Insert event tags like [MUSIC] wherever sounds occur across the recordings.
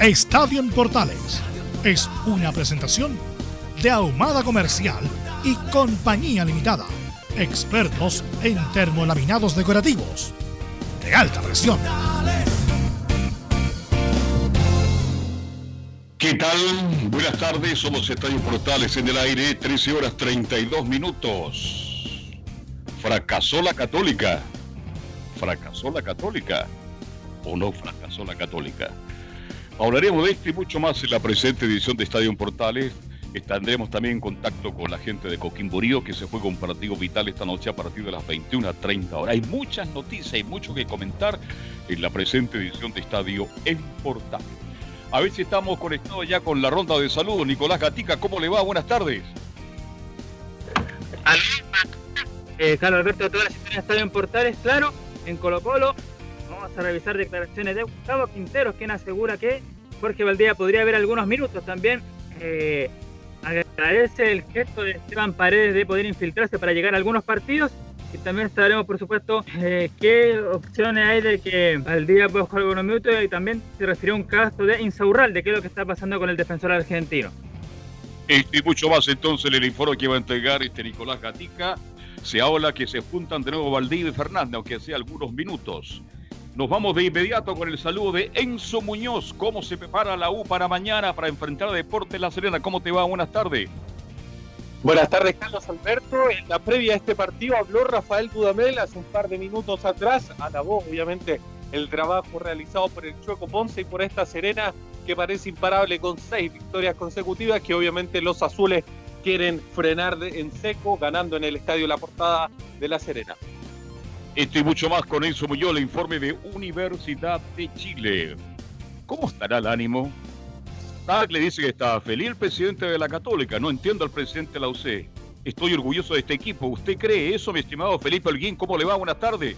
Estadio Portales es una presentación de Ahumada Comercial y Compañía Limitada, expertos en termolaminados decorativos de alta presión. ¿Qué tal? Buenas tardes, somos Estadio Portales en el aire, 13 horas 32 minutos. Fracasó la católica. ¿Fracasó la católica? ¿O no fracasó la católica? Hablaremos de esto y mucho más en la presente edición de Estadio Portales. Estaremos también en contacto con la gente de Coquimborío que se fue con partido vital esta noche a partir de las 21.30 horas. Hay muchas noticias y mucho que comentar en la presente edición de Estadio en Portales. A ver si estamos conectados ya con la ronda de saludos. Nicolás Gatica, ¿cómo le va? Buenas tardes. Eh, Carlos Alberto, todas las historias de Estadio en Portales, claro, en Colo Colo Vamos a revisar declaraciones de Gustavo Quinteros, quien asegura que Jorge Valdía podría haber algunos minutos también. Eh, agradece el gesto de Esteban Paredes de poder infiltrarse para llegar a algunos partidos. Y también estaremos, por supuesto, eh, qué opciones hay de que Valdía pueda jugar algunos minutos. Y también se refirió a un caso de Insaurral, de qué es lo que está pasando con el defensor argentino. Y, mucho más entonces el informe que va a entregar este Nicolás Gatica. Se habla que se juntan de nuevo Valdía y Fernández, aunque sea algunos minutos. Nos vamos de inmediato con el saludo de Enzo Muñoz. ¿Cómo se prepara la U para mañana para enfrentar a Deportes La Serena? ¿Cómo te va? Buenas tardes. Buenas tardes, Carlos Alberto. En la previa a este partido habló Rafael Dudamel hace un par de minutos atrás. Alabó, obviamente, el trabajo realizado por el Chueco Ponce y por esta Serena que parece imparable con seis victorias consecutivas que obviamente los azules quieren frenar en seco ganando en el estadio La Portada de La Serena. Esto y mucho más con eso Muñoz, informe de Universidad de Chile. ¿Cómo estará el ánimo? Ah, le dice que está feliz el presidente de la Católica. No entiendo al presidente de la UC. Estoy orgulloso de este equipo. ¿Usted cree eso, mi estimado Felipe Holguín? ¿Cómo le va? Buenas tardes.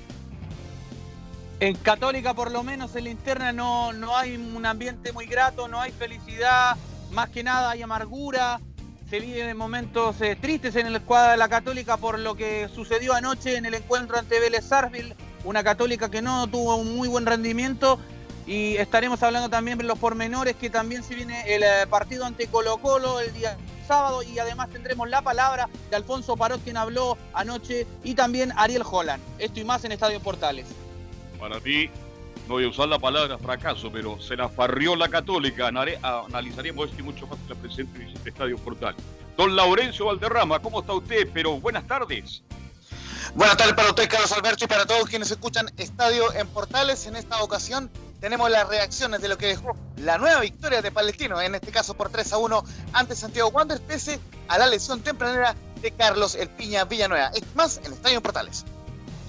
En Católica, por lo menos en la interna, no, no hay un ambiente muy grato, no hay felicidad, más que nada hay amargura, se viven momentos eh, tristes en el cuadro de la Católica por lo que sucedió anoche en el encuentro ante Vélez Sarsfield, una Católica que no tuvo un muy buen rendimiento y estaremos hablando también de los pormenores que también se viene el eh, partido ante Colo Colo el día sábado y además tendremos la palabra de Alfonso Parot quien habló anoche y también Ariel Holland. Esto y más en Estadio Portales. Para mí no voy a usar la palabra fracaso, pero se la farrió la Católica. Analizaremos esto y mucho más en la presente visita Estadio Portal. Don Laurencio Valderrama, ¿cómo está usted? Pero buenas tardes. Buenas tardes para usted, Carlos Alberto, y para todos quienes escuchan Estadio en Portales. En esta ocasión tenemos las reacciones de lo que dejó la nueva victoria de Palestino, en este caso por 3 a 1 ante Santiago Wanderers, pese a la lesión tempranera de Carlos El Piña Villanueva. Es más en Estadio en Portales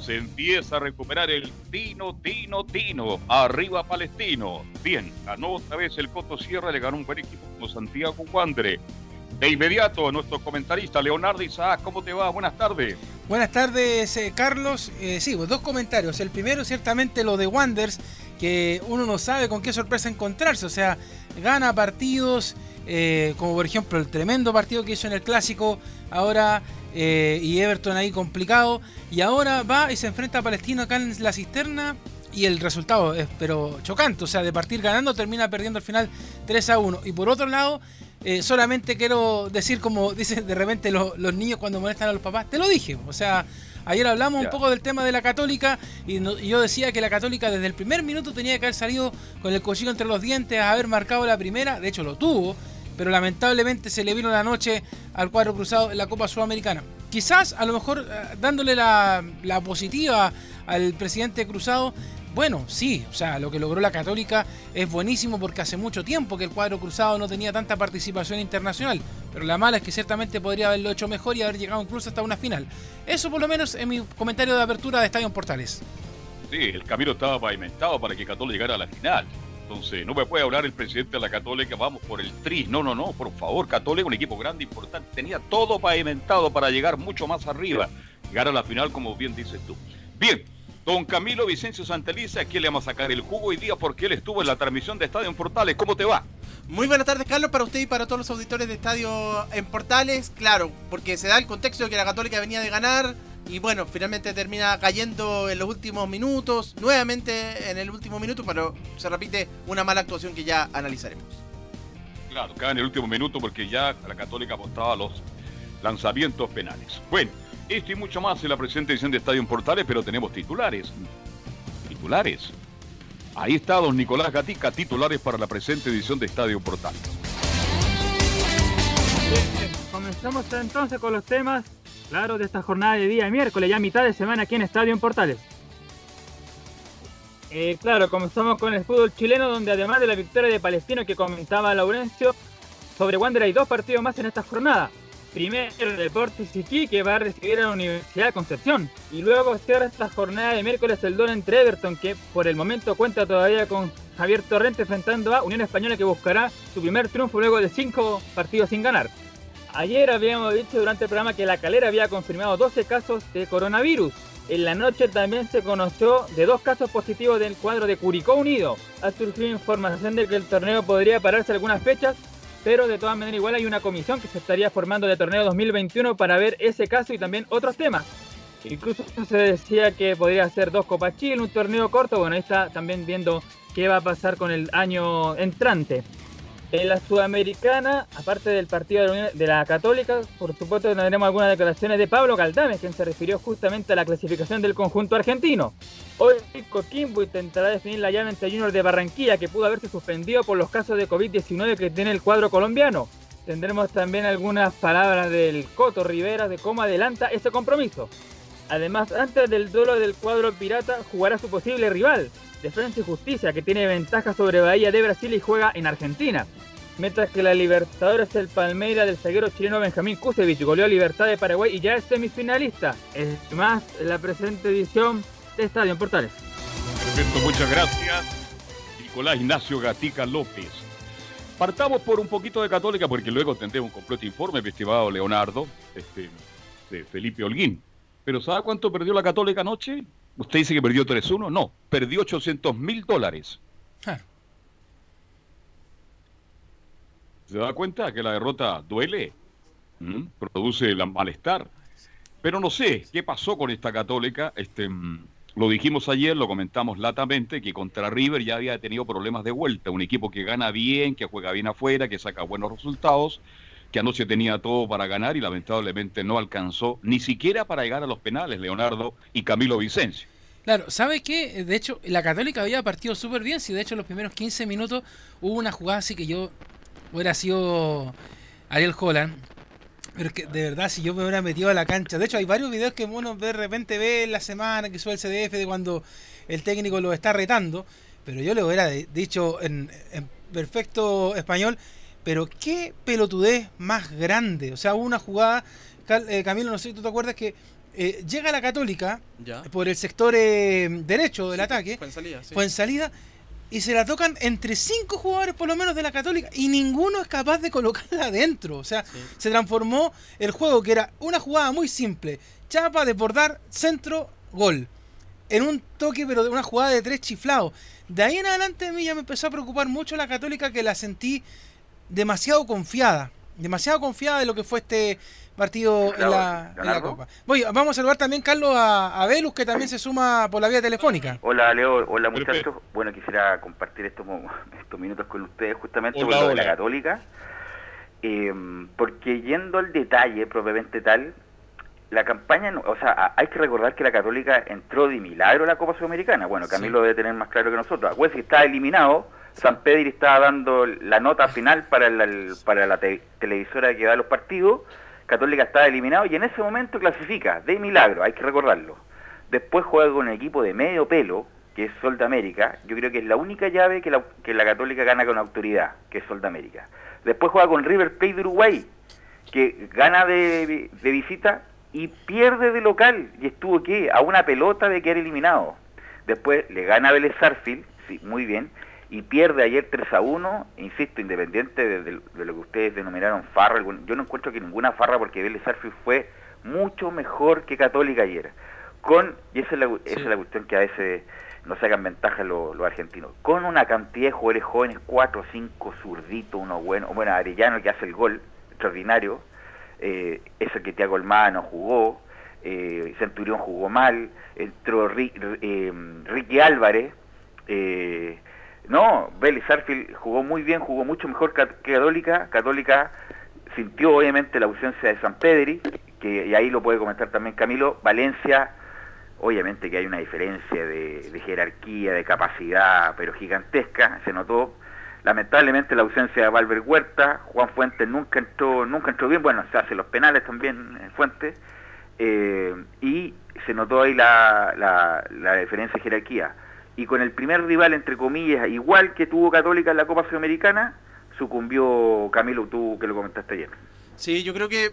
se empieza a recuperar el Tino, Tino, Tino. Arriba Palestino. Bien, ganó otra vez el Coto Sierra, le ganó un buen equipo como Santiago Wander. De inmediato, nuestro comentarista Leonardo Isaac, ¿cómo te va? Buenas tardes. Buenas tardes, eh, Carlos. Eh, sí, pues dos comentarios. El primero, ciertamente, lo de Wanders, que uno no sabe con qué sorpresa encontrarse. O sea, gana partidos, eh, como por ejemplo el tremendo partido que hizo en el Clásico, ahora eh, y Everton ahí complicado. Y ahora va y se enfrenta a Palestino acá en la cisterna. Y el resultado es pero chocante. O sea, de partir ganando termina perdiendo al final 3 a 1. Y por otro lado, eh, solamente quiero decir como dicen de repente los, niños cuando molestan a los papás. Te lo dije. O sea, Ayer hablamos un poco del tema de la Católica y, yo decía que la Católica desde el primer minuto tenía que haber salido con el cuchillo entre los dientes, a haber marcado la primera, de hecho lo tuvo, pero lamentablemente se le vino la noche al cuadro cruzado en la Copa Sudamericana. Quizás, a lo mejor, eh, dándole la, positiva al presidente Cruzado, bueno, sí, o sea, lo que logró la Católica es buenísimo porque hace mucho tiempo que el cuadro cruzado no tenía tanta participación internacional, pero la mala es que ciertamente podría haberlo hecho mejor y haber llegado incluso hasta una final. Eso por lo menos en mi comentario de apertura de Estadio Portales. Sí, el camino estaba pavimentado para que Católica llegara a la final. Entonces, no me puede hablar el presidente de la Católica, vamos por el tri. No, no, no, por favor, Católica, un equipo grande, importante, tenía todo pavimentado para llegar mucho más arriba, llegar a la final, como bien dices tú. Bien, Don Camilo Vicencio Santeliza, aquí le vamos a sacar el jugo hoy día porque él estuvo en la transmisión de Estadio en Portales. ¿Cómo te va? Muy buenas tardes, Carlos, para usted y para todos los auditores de Estadio en Portales. Claro, porque se da el contexto de que la Católica venía de ganar y bueno, finalmente termina cayendo en los últimos minutos, nuevamente en el último minuto, pero se repite una mala actuación que ya analizaremos. Claro, cae en el último minuto porque ya la Católica apostaba a los lanzamientos penales. Bueno. Esto y mucho más en la presente edición de Estadio en Portales, pero tenemos titulares. Titulares. Ahí está don Nicolás Gatica, titulares para la presente edición de Estadio Portales. comenzamos entonces con los temas, claro, de esta jornada de día miércoles, ya mitad de semana aquí en Estadio en Portales. Eh, claro, comenzamos con el fútbol chileno, donde además de la victoria de Palestino que comentaba Laurencio, sobre Wander hay dos partidos más en esta jornada. Primero Deportes Iquique que va a recibir a la Universidad de Concepción. Y luego cierra esta jornada de miércoles el Don entre Everton, que por el momento cuenta todavía con Javier Torrente enfrentando a Unión Española que buscará su primer triunfo luego de cinco partidos sin ganar. Ayer habíamos dicho durante el programa que la calera había confirmado 12 casos de coronavirus. En la noche también se conoció de dos casos positivos del cuadro de Curicó Unido. Ha surgido información de que el torneo podría pararse algunas fechas pero de todas maneras igual hay una comisión que se estaría formando de torneo 2021 para ver ese caso y también otros temas. Incluso se decía que podría ser dos Copas Chile, un torneo corto, bueno, ahí está también viendo qué va a pasar con el año entrante. En la Sudamericana, aparte del partido de la, Católica, por supuesto tendremos algunas declaraciones de Pablo Galdames, quien se refirió justamente a la clasificación del conjunto argentino. Hoy Coquimbo intentará definir la llave entre Junior de Barranquilla, que pudo haberse suspendido por los casos de COVID-19 que tiene el cuadro colombiano. Tendremos también algunas palabras del Coto Rivera de cómo adelanta ese compromiso. Además, antes del duelo del cuadro pirata, jugará su posible rival, Defensa y Justicia, que tiene ventaja sobre Bahía de Brasil y juega en Argentina. Mientras que la Libertadores el Palmeira del zaguero chileno Benjamín Kusevich goleó a Libertad de Paraguay y ya es semifinalista. Es más, la presente edición de Estadio Portales. Perfecto, muchas gracias. Nicolás Ignacio Gatica López. Partamos por un poquito de Católica porque luego tendremos un completo informe, estimado Leonardo, este, de Felipe Holguín. Pero ¿sabe cuánto perdió la Católica anoche? Usted dice que perdió 3-1. No, perdió 800 mil dólares. ¿Se da cuenta que la derrota duele? ¿Mm? Produce el malestar. Pero no sé qué pasó con esta católica. Este, mm, lo dijimos ayer, lo comentamos latamente, que contra River ya había tenido problemas de vuelta. Un equipo que gana bien, que juega bien afuera, que saca buenos resultados, que anoche tenía todo para ganar y lamentablemente no alcanzó ni siquiera para llegar a los penales, Leonardo y Camilo Vicencio. Claro, ¿sabe qué? De hecho, la Católica había partido súper bien. Si de hecho, en los primeros 15 minutos hubo una jugada así que yo hubiera sido Ariel Holland. Pero que de verdad, si yo me hubiera metido a la cancha. De hecho, hay varios videos que uno de repente ve en la semana que sube el CDF de cuando el técnico lo está retando. Pero yo le hubiera dicho en, perfecto español. Pero qué pelotudez más grande. O sea, hubo una jugada. Eh, Camilo, no sé si tú te acuerdas que eh, llega la Católica por el sector eh, derecho del ataque. Fue en salida. Fue en salida. Y se la tocan entre cinco jugadores por lo menos de la Católica y ninguno es capaz de colocarla adentro. O sea, se transformó el juego que era una jugada muy simple. Chapa, desbordar, centro, gol. En un toque, pero de una jugada de tres chiflados. De ahí en adelante a mí ya me empezó a preocupar mucho la Católica que la sentí demasiado confiada. Demasiado confiada de lo que fue este partido en la, Copa. Voy, vamos a saludar también, Carlos, a, a, Velus, que también se suma por la vía telefónica. Hola, Leo. Hola, muchachos. Bueno, quisiera compartir estos, [LAUGHS] estos minutos con ustedes justamente por lo de la Católica. Eh, porque yendo al detalle propiamente tal, la campaña, o sea, hay que recordar que la Católica entró de milagro a la Copa Sudamericana. Bueno, Camilo debe tener más claro que nosotros. Acuérdense que está eliminado, San Pedro estaba dando la nota final para la, televisora que da los partidos. Católica estaba eliminado y en ese momento clasifica, de milagro, hay que recordarlo. Después juega con un equipo de medio pelo, que es Sol de América. Yo creo que es la única llave que la, Católica gana con autoridad, que es Sol de América. Después juega con River Plate de Uruguay, que gana de, de visita y pierde de local y estuvo que a una pelota de quedar eliminado. Después le gana a Vélez Sarfield, sí, muy bien, y pierde ayer 3 a 1, insisto, independiente de, lo que ustedes denominaron farra, yo no encuentro que ninguna farra porque Vélez Sarfield fue mucho mejor que Católica ayer. Con, y esa es la, esa es la cuestión que a veces no sacan ventaja los, argentinos, con una cantidad de jugadores jóvenes, 4 o 5 zurditos, uno bueno, bueno, Arellano que hace el gol, extraordinario, eh, ese que Tiago Hermano jugó, eh, Centurión jugó mal, entró eh, Ricky Álvarez, eh, no, Vélez Arfield jugó muy bien, jugó mucho mejor que Católica, Católica sintió obviamente la ausencia de San Pedri, que y ahí lo puede comentar también Camilo, Valencia, obviamente que hay una diferencia de, jerarquía, de capacidad, pero gigantesca, se notó, Lamentablemente la ausencia de Valver Huerta, Juan Fuentes nunca entró, nunca entró bien, bueno, se hace los penales también en Fuentes, eh, y se notó ahí la, la, diferencia de jerarquía. Y con el primer rival, entre comillas, igual que tuvo Católica en la Copa Sudamericana, sucumbió Camilo, tú que lo comentaste ayer. Sí, yo creo que,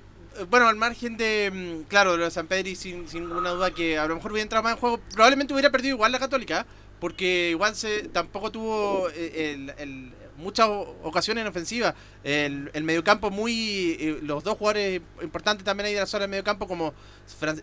bueno, al margen de, mm, claro, de San Pedro, sin, sin ninguna duda que a lo mejor hubiera entrado más en juego, probablemente hubiera perdido igual la Católica, porque igual se tampoco tuvo eh, el muchas ocasiones en ofensiva. El, el mediocampo muy. Eh, los dos jugadores importantes también ahí de la zona del mediocampo, como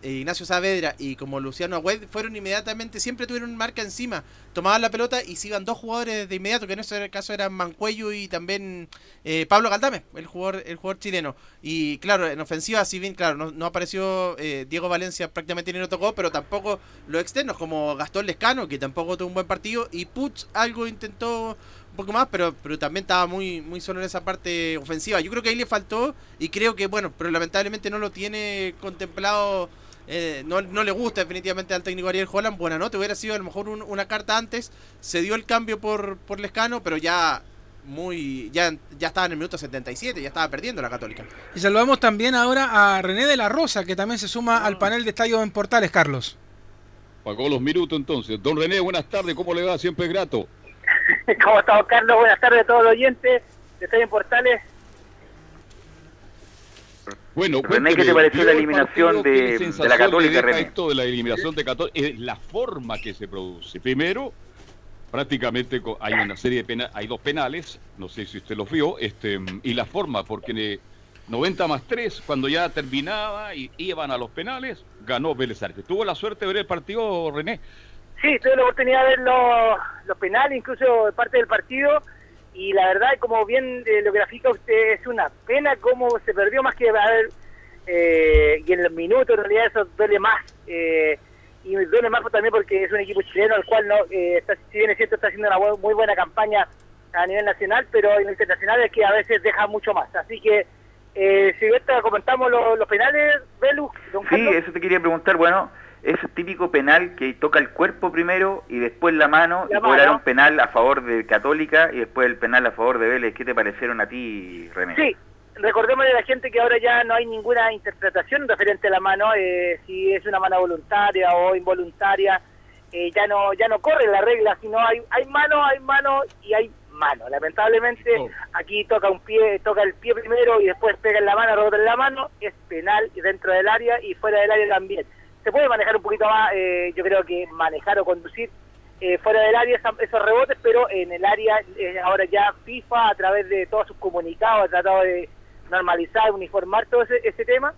eh, Ignacio Saavedra y como Luciano Agüed, fueron inmediatamente, siempre tuvieron marca encima. Tomaban la pelota y se iban dos jugadores de inmediato, que en ese caso eran Mancuello y también eh, Pablo Galdame, el jugador, el jugador chileno. Y claro, en ofensiva, si bien, claro, no, apareció Diego Valencia prácticamente ni lo tocó, pero tampoco los externos, como Gastón Lescano, que tampoco tuvo un buen partido, y Puch algo intentó poco más, pero, pero también estaba muy, muy solo en esa parte ofensiva. Yo creo que ahí le faltó y creo que, bueno, pero lamentablemente no lo tiene contemplado. Eh, no, no, le gusta definitivamente al técnico Ariel Holland. Buena nota, hubiera sido a lo mejor una carta antes. Se dio el cambio por, por Lescano, pero ya muy ya, ya estaba en el minuto 77, ya estaba perdiendo la Católica. Y saludamos también ahora a René de la Rosa, que también se suma al panel de estadio en Portales, Carlos. Pagó los minutos entonces. Don René, buenas tardes, ¿cómo le va? Siempre grato. [LAUGHS] ¿Cómo estamos, Carlos? Buenas tardes a todos los oyentes Estadio en Portales. Bueno, René, ¿qué te pareció la eliminación de, la Católica, René? Esto de la eliminación de Católica es la forma que se produce. Primero, prácticamente hay una serie de penales, hay dos penales, no sé si usted los vio, este, y la forma, porque 90 más 3, cuando ya terminaba y iban a los penales, ganó Vélez Arque. ¿Tuvo la suerte de ver el partido, René? Sí, tuve la oportunidad de ver los, penales, incluso parte del partido, y la verdad, como bien eh, lo grafica usted, es una pena cómo se perdió más que haber, eh, y en los minutos en realidad eso duele más, eh, y duele más también porque es un equipo chileno al cual, no está, si bien es cierto, está haciendo una muy buena campaña a nivel nacional, pero en lo internacional es que a veces deja mucho más. Así que, si ahorita comentamos los, penales, Belu, don Sí, eso te quería preguntar, bueno ese típico penal que toca el cuerpo primero y después la mano, y un penal a favor de Católica y después el penal a favor de Vélez. ¿Qué te parecieron a ti, René? Sí, recordemos a la gente que ahora ya no hay ninguna interpretación referente a la mano, eh, si es una mano voluntaria o involuntaria, eh, ya no ya no corre la regla, sino hay, hay mano, hay mano y hay mano. Lamentablemente oh. aquí toca un pie, toca el pie primero y después pega en la mano, rebota en la mano, es penal dentro del área y fuera del área también se puede manejar un poquito más, eh, yo creo que manejar o conducir eh, fuera del área esos rebotes, pero en el área eh, ahora ya FIFA a través de todos sus comunicados ha tratado de normalizar, uniformar todo ese, tema.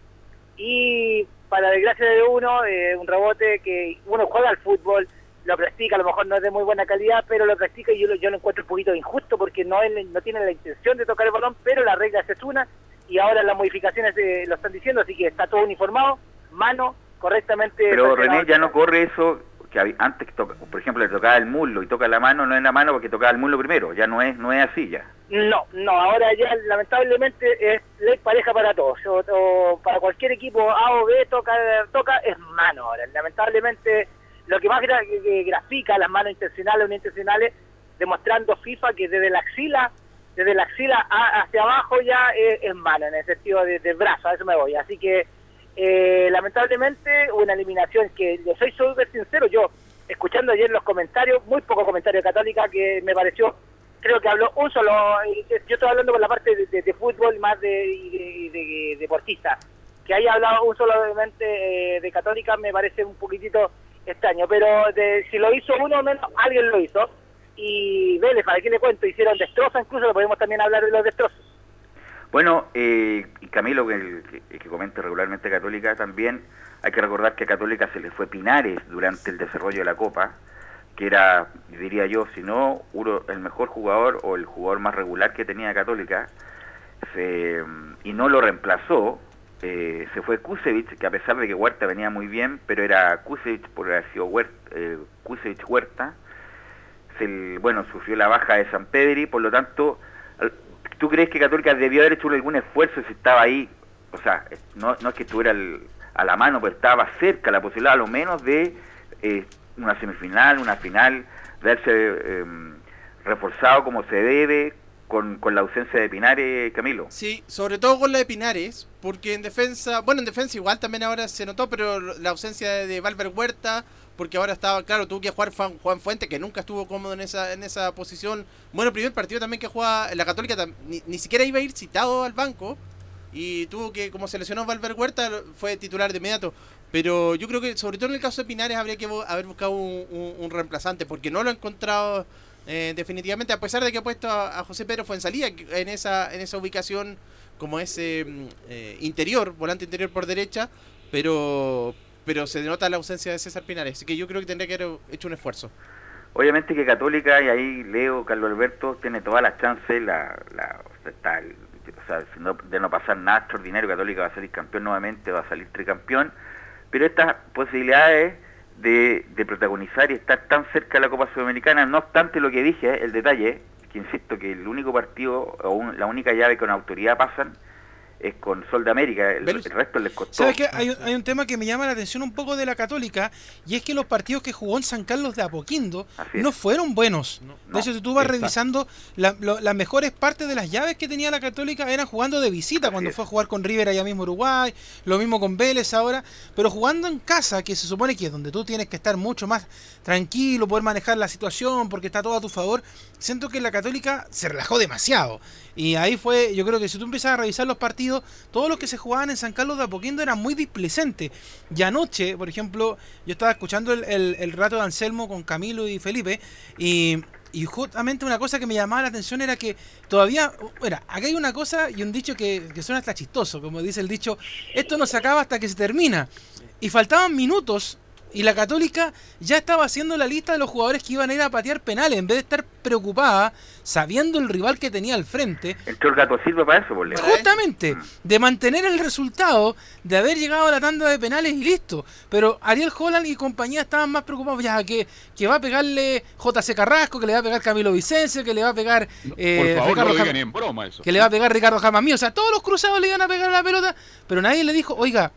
Y para desgracia de uno, un rebote que uno juega al fútbol, lo practica, a lo mejor no es de muy buena calidad, pero lo practica y yo lo, yo lo encuentro un poquito injusto porque no, no tiene la intención de tocar el balón, pero la regla es una y ahora las modificaciones lo están diciendo, así que está todo uniformado, mano, correctamente... Pero René ya no corre eso que antes, por ejemplo, le tocaba el muslo y toca la mano, no es la mano porque tocaba el muslo primero, ya no es no es así ya. No, no, ahora ya lamentablemente es ley pareja para todos. O, o para cualquier equipo A o B toca, toca es mano ahora. Lamentablemente lo que más gra- que grafica las manos intencionales o no intencionales, demostrando FIFA que desde la axila, desde la axila a- hacia abajo ya es, es mano, en el sentido de, de brazo, a eso me voy. Así que eh, lamentablemente una eliminación que, yo soy súper sincero, yo escuchando ayer los comentarios, muy poco comentario de Católica que me pareció creo que habló un solo, yo estoy hablando por la parte de, fútbol más de, de, deportista, que haya hablado un solo obviamente eh, de Católica me parece un poquitito extraño, pero si lo hizo uno o menos, alguien lo hizo. Y Vélez, ¿para qué le cuento? Hicieron destrozos, incluso lo podemos también hablar de los destrozos. Bueno, eh, y Camilo, que, comenta regularmente Católica, también hay que recordar que a Católica se le fue Pinares durante el desarrollo de la Copa, que era, diría yo, si no uno, el mejor jugador o el jugador más regular que tenía Católica, se- y no lo reemplazó, eh, se fue Kusevich, que a pesar de que Huerta venía muy bien, pero era Kusevich por haber sido Huerta, eh, Huerta, se, bueno, sufrió la baja de San Pedri, por lo tanto, ¿tú crees que Católica debió haber hecho algún esfuerzo si estaba ahí? O sea, eh, no, es que estuviera al- a la mano, pero estaba cerca la posibilidad a lo menos de eh, una semifinal, una final, de haberse eh, reforzado como se debe con, con la ausencia de Pinares, Camilo. Sí, sobre todo con la de Pinares, porque en defensa, bueno, en defensa igual también ahora se notó, pero la ausencia de, de Valver Huerta, porque ahora estaba, claro, tuvo que jugar Juan, Juan Fuente, que nunca estuvo cómodo en esa, en esa posición. Bueno, el primer partido también que juega en la Católica, ni, ni siquiera iba a ir citado al banco, y tuvo que, como se lesionó Valver Huerta, fue titular de inmediato. Pero yo creo que, sobre todo en el caso de Pinares, habría que haber buscado un, reemplazante, porque no lo ha encontrado eh, definitivamente, a pesar de que ha puesto a, a José Pedro Fuensalía en esa, en esa ubicación como ese mm, eh, interior, volante interior por derecha, pero pero se denota la ausencia de César Pinares, así que yo creo que tendría que haber hecho un esfuerzo. Obviamente que Católica, y ahí Leo, Carlos Alberto, tiene todas las chances, la, la, está o sea, de no pasar nada extraordinario, Católica va a salir campeón nuevamente, va a salir tricampeón, pero estas posibilidades de, de protagonizar y estar tan cerca de la Copa Sudamericana, no obstante lo que dije, el detalle, que insisto que el único partido, o un- la única llave con autoridad pasan, es con Sol de América, el, el resto les costó. ¿Sabes qué? Hay, un- hay un tema que me llama la atención un poco de la Católica y es que los partidos que jugó en San Carlos de Apoquindo no fueron buenos. no, de hecho, si tú vas exacto. revisando, la- lo- las mejores partes de las llaves que tenía la Católica eran jugando de visita, cuando fue a jugar con River allá mismo Uruguay, lo mismo con Vélez ahora, pero jugando en casa, que se supone que es donde tú tienes que estar mucho más tranquilo, poder manejar la situación porque está todo a tu favor, siento que la Católica se relajó demasiado. Y ahí fue, yo creo que si tú empiezas a revisar los partidos, todos los que se jugaban en San Carlos de Apoquindo eran muy displecentes. Y anoche, por ejemplo, yo estaba escuchando el, el, rato de Anselmo con Camilo y Felipe, y, y justamente una cosa que me llamaba la atención era que todavía, mira, acá hay una cosa y un dicho que, que suena hasta chistoso, como dice el dicho, esto no se acaba hasta que se termina. Y faltaban minutos y la Católica ya estaba haciendo la lista de los jugadores que iban a ir a patear penales, en vez de estar preocupada, sabiendo el rival que tenía al frente, el gato Silva para eso, por Leo. justamente de mantener el resultado, de haber llegado a la tanda de penales y listo. Pero Ariel Holland y compañía estaban más preocupados ya que, que va a pegarle JC Carrasco, que le va a pegar Camilo Vicencio, que le va a pegar eh, Por favor, Ricardo no lo en broma eso. que le va a pegar Ricardo Jamamí. O sea, todos los cruzados le iban a pegar a la pelota, pero nadie le dijo, oiga,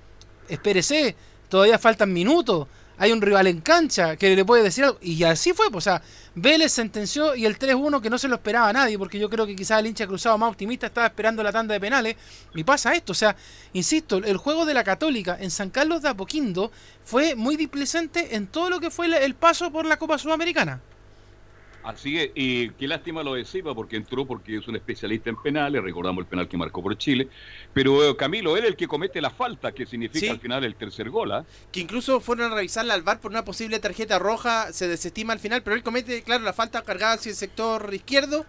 espérese, todavía faltan minutos, hay un rival en cancha que le puede decir algo. Y así fue, pues, o sea, Vélez sentenció y el 3-1 que no se lo esperaba a nadie, porque yo creo que quizás el hincha cruzado más optimista estaba esperando la tanda de penales. Y pasa esto, o sea, insisto, el juego de la Católica en San Carlos de Apoquindo fue muy displecente en todo lo que fue el paso por la Copa Sudamericana. Así es, y qué lástima lo de Silva porque entró porque es un especialista en penales, recordamos el penal que marcó por Chile, pero eh, Camilo, él es el que comete la falta, que significa Sí. al final el tercer gol, ¿ah? Que incluso fueron a revisarla al VAR por una posible tarjeta roja, se desestima al final, pero él comete, claro, la falta cargada hacia el sector izquierdo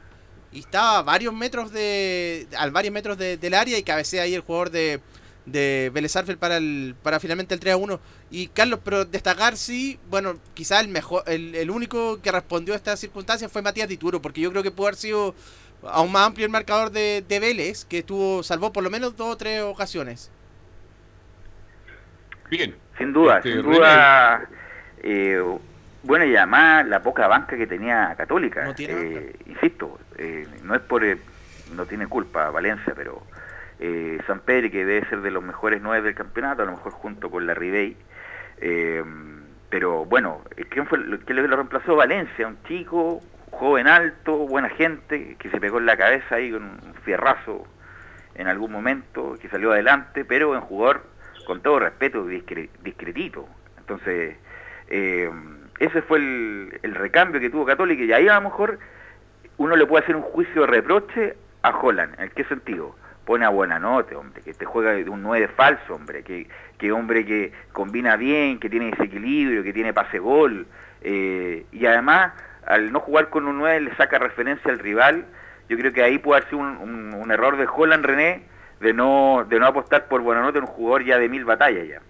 y estaba a varios metros de, a varios metros de- del área y cabecea ahí el jugador de, de Vélez Sarsfield para el, para finalmente el 3 a 1. Y Carlos, pero destacar sí, bueno, quizá el mejor, el, el único que respondió a estas circunstancias fue Matías Dituro, porque yo creo que pudo haber sido aún más amplio el marcador de, de Vélez, que estuvo, salvó por lo menos dos o tres ocasiones. Bien. Sin duda, Este, sin duda. eh, bueno, y además la poca banca que tenía Católica. No tiene eh, insisto, eh, no es por, eh, no tiene culpa Valencia, pero eh, San Pedro, que debe ser de los mejores nueve del campeonato, a lo mejor junto con la Ribey. Eh, pero bueno, ¿quién fue quién lo reemplazó? Valencia, un chico, joven alto, buena gente, que se pegó en la cabeza ahí con un fierrazo en algún momento, que salió adelante, pero en jugador, con todo respeto, discretito. Entonces, eh, ese fue el, el, recambio que tuvo Católica y ahí a lo mejor uno le puede hacer un juicio de reproche a Holland. ¿En qué sentido? Pone a buena nota, hombre, que te juega un 9 falso, hombre, que, que hombre que combina bien, que tiene desequilibrio, que tiene pase gol, eh, y además al no jugar con un 9 le saca referencia al rival, yo creo que ahí puede haber sido un, error de Holland René de no, de no apostar por Buenanote en un jugador ya de mil batallas ya.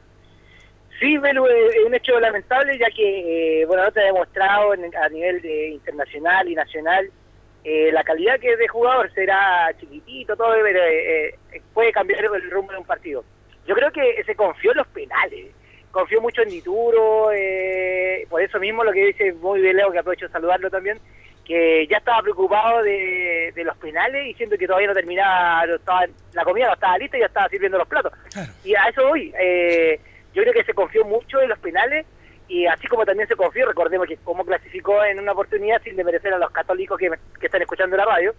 Sí, Belu, es un hecho lamentable ya que eh, Buenanote ha demostrado a nivel de, internacional y nacional eh, la calidad que es de jugador será chiquitito, todo, pero eh, eh, puede cambiar el rumbo de un partido. Yo creo que se confió en los penales, confió mucho en Dituro, eh, por eso mismo lo que dice muy bien Leo, que aprovecho de saludarlo también, que ya estaba preocupado de, los penales y siento que todavía no terminaba, la comida no estaba lista y ya estaba sirviendo los platos. Y a eso voy. yo creo que se confió mucho en los penales y así como también se confió, recordemos que como clasificó en una oportunidad sin merecer a los católicos que, están escuchando la radio,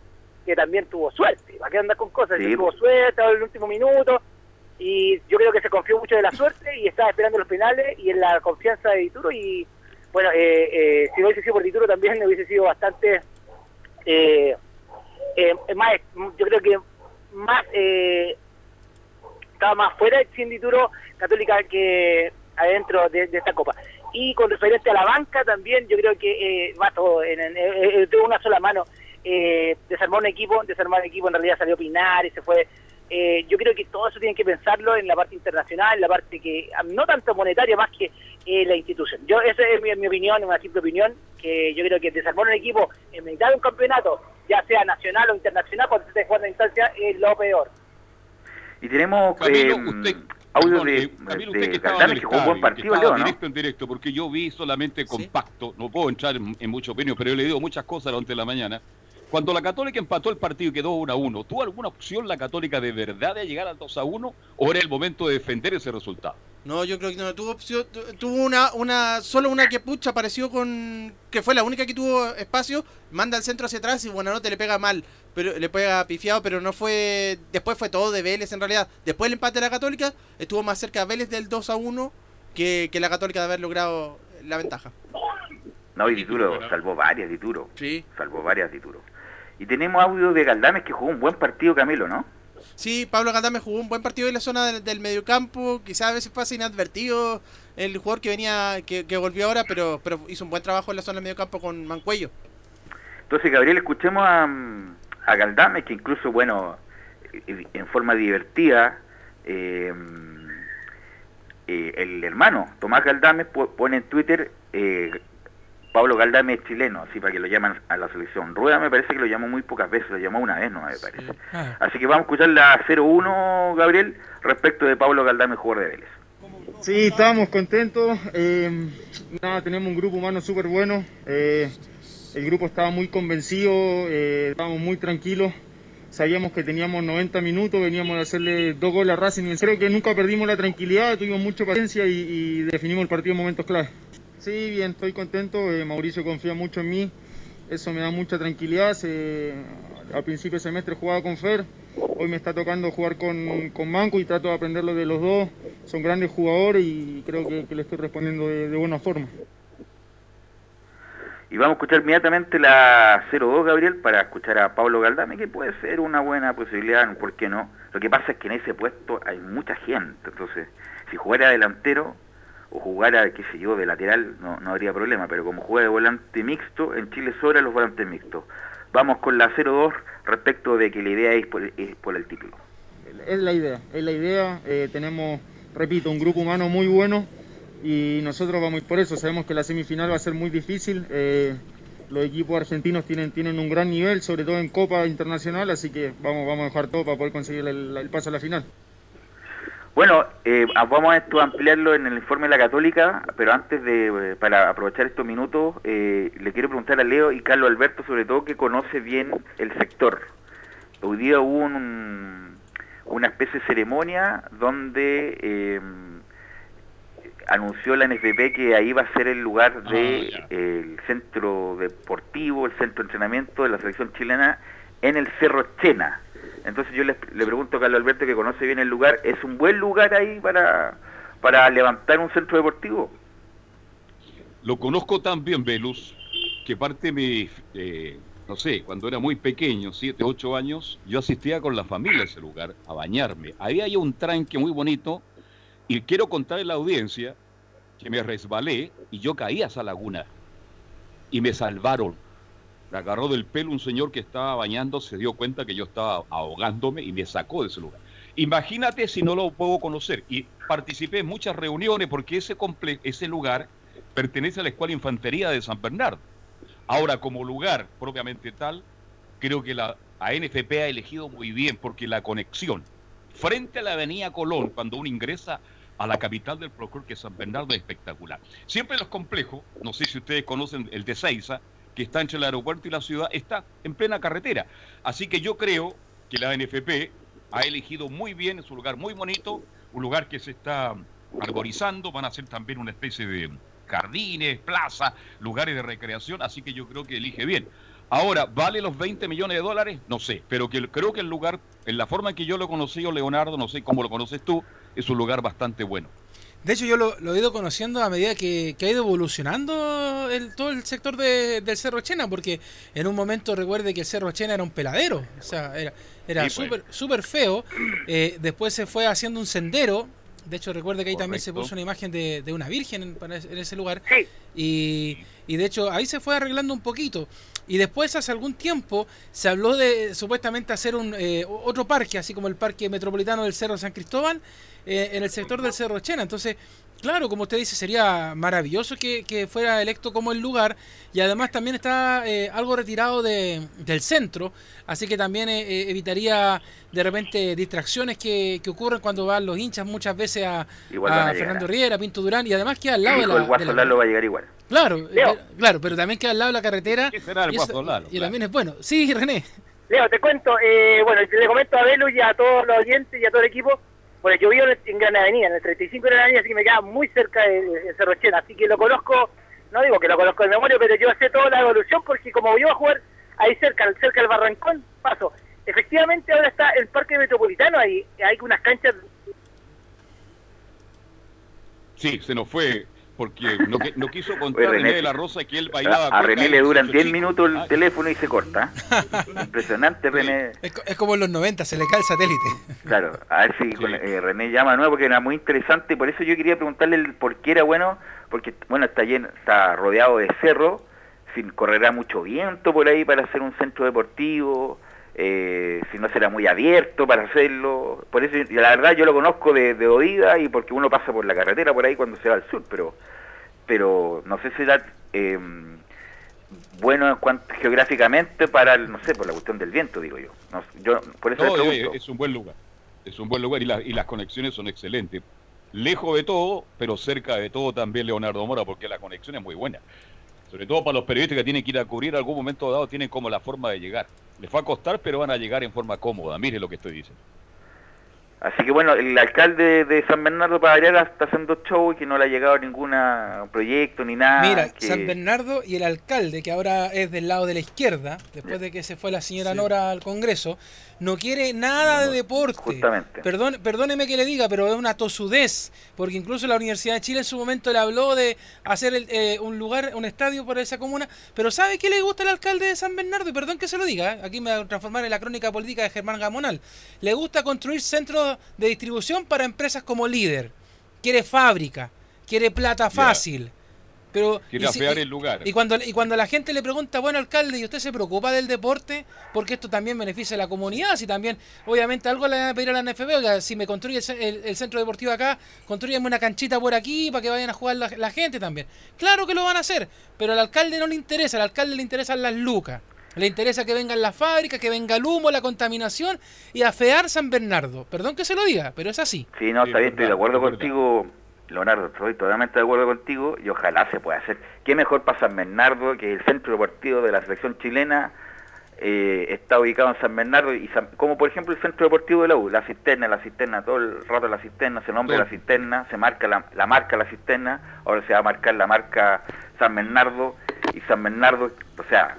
que también tuvo suerte, ¿para qué andar con cosas? Tuvo suerte en el último minuto, y yo creo que se confió mucho de la suerte y estaba esperando los penales y en la confianza de Dituro y bueno, eh, eh, si no hubiese sido por Dituro también [LAUGHS] hubiese sido bastante eh, más, yo creo que más estaba más fuera sin Dituro Católica que adentro de, esta copa. Y con referencia a la banca también, yo creo que va todo, en, en, una sola mano. desarmó un equipo, desarmó un equipo, en realidad salió Pinar y se fue eh, yo creo que todo eso tienen que pensarlo en la parte internacional, en la parte que, no tanto monetaria, más que eh, la institución. Yo Esa es mi, opinión, una simple opinión, que yo creo que desarmar un equipo en mitad de un campeonato, ya sea nacional o internacional, cuando se esté jugando en instancia, es lo peor. Y tenemos eh, audio de, Camilo, usted que estaba en un buen partido, directo en directo, porque yo vi solamente compacto, no puedo entrar en, en mucho opinión, pero he leído muchas cosas durante la mañana. Cuando la Católica empató el partido y quedó 1 a 1, ¿tuvo alguna opción la Católica de verdad de llegar al 2 a 1 o era el momento de defender ese resultado? No, yo creo que no tuvo opción, tuvo una, una, solo una que pucha apareció con, que fue la única que tuvo espacio, manda al centro hacia atrás y bueno, te le pega mal, pero le pega pifiado, pero no fue, después fue todo de Vélez en realidad. Después el empate de la Católica estuvo más cerca Vélez del 2 a 1 que, que la Católica de haber logrado la ventaja. No, y Dituro salvó varias, Dituro. Sí. Salvó varias, Dituro. Y tenemos audio de Galdames que jugó un buen partido, Camilo, ¿no? Sí, Pablo Galdames jugó un buen partido en la zona del, mediocampo. Quizás a veces pasa inadvertido el jugador que venía, que, volvió ahora, pero, pero hizo un buen trabajo en la zona del mediocampo con Mancuello. Entonces, Gabriel, escuchemos a, a Galdames, que incluso, bueno, en forma divertida, eh, eh, el hermano Tomás Galdames pone en Twitter eh, Pablo Galdame es chileno, así para que lo llaman a la selección. Rueda me parece que lo llamó muy pocas veces, lo llamó una vez, no me parece. Ah. Así que vamos a escuchar la 0-1, Gabriel, respecto de Pablo Galdame, jugador de Vélez. Sí, estamos contentos. Eh, nada, tenemos un grupo humano súper bueno. Eh, el grupo estaba muy convencido, eh, estábamos muy tranquilos. Sabíamos que teníamos 90 minutos, veníamos a hacerle dos goles a Racing. Creo que nunca perdimos la tranquilidad, tuvimos mucha paciencia y, y definimos el partido en momentos clave. Sí, bien, estoy contento. Eh, Mauricio confía mucho en mí. Eso me da mucha tranquilidad. al principio del semestre jugaba con Fer. Hoy me está tocando jugar con, con Manco y trato de aprenderlo de los dos. Son grandes jugadores y creo que, le estoy respondiendo de, buena forma. Y vamos a escuchar inmediatamente la 0-2, Gabriel, para escuchar a Pablo Galdame, que puede ser una buena posibilidad, ¿por qué no? Lo que pasa es que en ese puesto hay mucha gente, entonces, si jugara delantero, o jugara, qué sé yo, de lateral, no, no habría problema, pero como juega de volante mixto, en Chile sobra los volantes mixtos. Vamos con la 0-2 respecto de que la idea es por, el título. Es la idea, es la idea. Eh, tenemos, repito, un grupo humano muy bueno y nosotros vamos por eso. Sabemos que la semifinal va a ser muy difícil. Eh, los equipos argentinos tienen, tienen un gran nivel, sobre todo en Copa Internacional, así que vamos, vamos a dejar todo para poder conseguir el paso a la final. Bueno, eh, vamos a ampliarlo en el informe de la Católica, pero antes de, eh, para aprovechar estos minutos, eh, le quiero preguntar a Leo y Carlos Alberto, sobre todo, que conoce bien el sector. hoy día hubo un, una especie de ceremonia donde eh, anunció la NFP que ahí va a ser el lugar del Ah, el centro deportivo, el centro de entrenamiento de la selección chilena en el Cerro Chena. Entonces yo le, le pregunto a Carlos Alberto que conoce bien el lugar, ¿es un buen lugar ahí para, para levantar un centro deportivo? Lo conozco tan bien, Velus, que parte mi, eh, no sé, cuando era muy pequeño, 7, 8 años, yo asistía con la familia a ese lugar a bañarme. Ahí hay un tranque muy bonito y quiero contarle a la audiencia que me resbalé y yo caí a esa laguna y me salvaron. Me agarró del pelo un señor que estaba bañando, se dio cuenta que yo estaba ahogándome y me sacó de ese lugar. Imagínate si no lo puedo conocer. Y participé en muchas reuniones porque ese, comple ese lugar pertenece a la Escuela Infantería de San Bernardo. Ahora, como lugar propiamente tal, creo que la ANFP ha elegido muy bien porque la conexión frente a la Avenida Colón, cuando uno ingresa a la capital del Procur, que es San Bernardo, es espectacular. Siempre los complejos, no sé si ustedes conocen el de Seiza, que está entre el aeropuerto y la ciudad, está en plena carretera. Así que yo creo que la NFP ha elegido muy bien, es un lugar muy bonito, un lugar que se está arborizando, van a ser también una especie de jardines, plazas, lugares de recreación, así que yo creo que elige bien. Ahora, ¿vale los 20 millones de dólares? No sé, pero que, creo que el lugar, en la forma en que yo lo conocí, o Leonardo, no sé cómo lo conoces tú, es un lugar bastante bueno. De hecho, yo lo, lo he ido conociendo a medida que, que ha ido evolucionando el, todo el sector de- del Cerro Chena, porque en un momento recuerde que el Cerro Chena era un peladero, o sea, era, era Sí, pues. súper súper feo. Eh, después se fue haciendo un sendero. De hecho, recuerde que ahí también se puso una imagen de, de una virgen en, ese- en ese lugar. Sí. Y, y de hecho, ahí se fue arreglando un poquito. Y después, hace algún tiempo, se habló de supuestamente hacer un eh, otro parque, así como el Parque Metropolitano del Cerro San Cristóbal, eh, en el sector del Cerro Chena. Entonces, claro, como usted dice, sería maravilloso que, que fuera electo como el lugar. Y además también está eh, algo retirado de- del centro, así que también eh, eh, evitaría de repente distracciones que, que ocurren cuando van los hinchas muchas veces a, a. Fernando Riera, Pinto Durán, y además queda al lado de Dijo la... el Guaso de la- Lalo va a llegar igual. Claro, eh, claro, pero también queda al lado de la carretera. ¿Qué será el y eso- Guaso Lalo? Y Claro. también es bueno. Sí, René. Leo, te cuento, eh, bueno, le comento a Belu y a todos los oyentes y a todo el equipo, bueno, yo vivo en, Gran Avenida, en el 35 de Gran Avenida, así que me queda muy cerca de, de Cerro Chena, así que lo conozco, no digo que lo conozco de memoria, pero yo sé toda la evolución porque como yo a jugar ahí cerca, cerca del Barrancón, paso. Efectivamente ahora está el Parque Metropolitano, ahí hay unas canchas. Sí, se nos fue porque [LAUGHS] no, no quiso contar Oye, René, René de la Rosa que él bailaba. A, a René en le duran Chicho 10 Chico. minutos el teléfono y se corta. [LAUGHS] Impresionante, René. Es, co- es como en los 90, se le cae el satélite. Claro, a ver si Sí. con- eh, René llama de nuevo porque era muy interesante. Por eso yo quería preguntarle el por qué era bueno. Porque, bueno, está lleno, está rodeado de cerro, sin correrá mucho viento por ahí para hacer un centro deportivo. Eh, si no será muy abierto para hacerlo. Por eso, la verdad, yo lo conozco de, de oída y porque uno pasa por la carretera por ahí cuando se va al sur, pero pero no sé si era eh, bueno en cuanto, geográficamente para, el, no sé, por la cuestión del viento, digo yo. No, yo por eso No, le pregunto. es un buen lugar. Es un buen lugar y, la- y las conexiones son excelentes. Lejos de todo, pero cerca de todo también Leonardo Mora, porque la conexión es muy buena. Sobre todo para los periodistas que tienen que ir a cubrir algún momento dado, tienen como la forma de llegar. Les va a costar, pero van a llegar en forma cómoda. Mire lo que estoy diciendo. Así que bueno, el alcalde de San Bernardo para variar está haciendo show y que no le ha llegado ningún proyecto ni nada. Mira, que- San Bernardo y el alcalde, que ahora es del lado de la izquierda, después de que se fue la señora Nora al Congreso, no quiere nada de deporte. Justamente. Perdón, perdóneme que le diga, pero es una tosudez, porque incluso la Universidad de Chile en su momento le habló de hacer el- eh, un lugar, un estadio para esa comuna, pero ¿sabe qué le gusta al alcalde de San Bernardo? Y perdón que se lo diga, ¿eh? aquí me voy a transformar en la crónica política de Germán Gamonal. Le gusta construir centros de distribución para empresas como líder. Quiere fábrica, quiere plata fácil. Pero, Quiere y si- afear y- el lugar. y cuando, y cuando la gente le pregunta, bueno, alcalde, ¿y usted se preocupa del deporte? Porque esto también beneficia a la comunidad. Si también, obviamente, algo le van a pedir a la NFB. Oiga, si me construye el, ce- el- el centro deportivo acá, construyeme una canchita por aquí para que vayan a jugar la, la gente también. Claro que lo van a hacer, pero al alcalde no le interesa. Al alcalde le interesan las lucas. Le interesa que vengan las fábricas, que venga el humo, la contaminación y afear San Bernardo. Perdón que se lo diga, pero es así. Sí, no, Sí, está bien, estoy de acuerdo contigo, Leonardo, estoy totalmente de acuerdo contigo y ojalá se pueda hacer. ¿Qué mejor para San Bernardo que el centro deportivo de la selección chilena eh, está ubicado en San Bernardo, y San- como por ejemplo el Centro Deportivo de la U, la cisterna, la cisterna, todo el rato la cisterna, se nombra la cisterna, se marca la, la marca la cisterna, ahora se va a marcar la marca San Bernardo, y San Bernardo, o sea,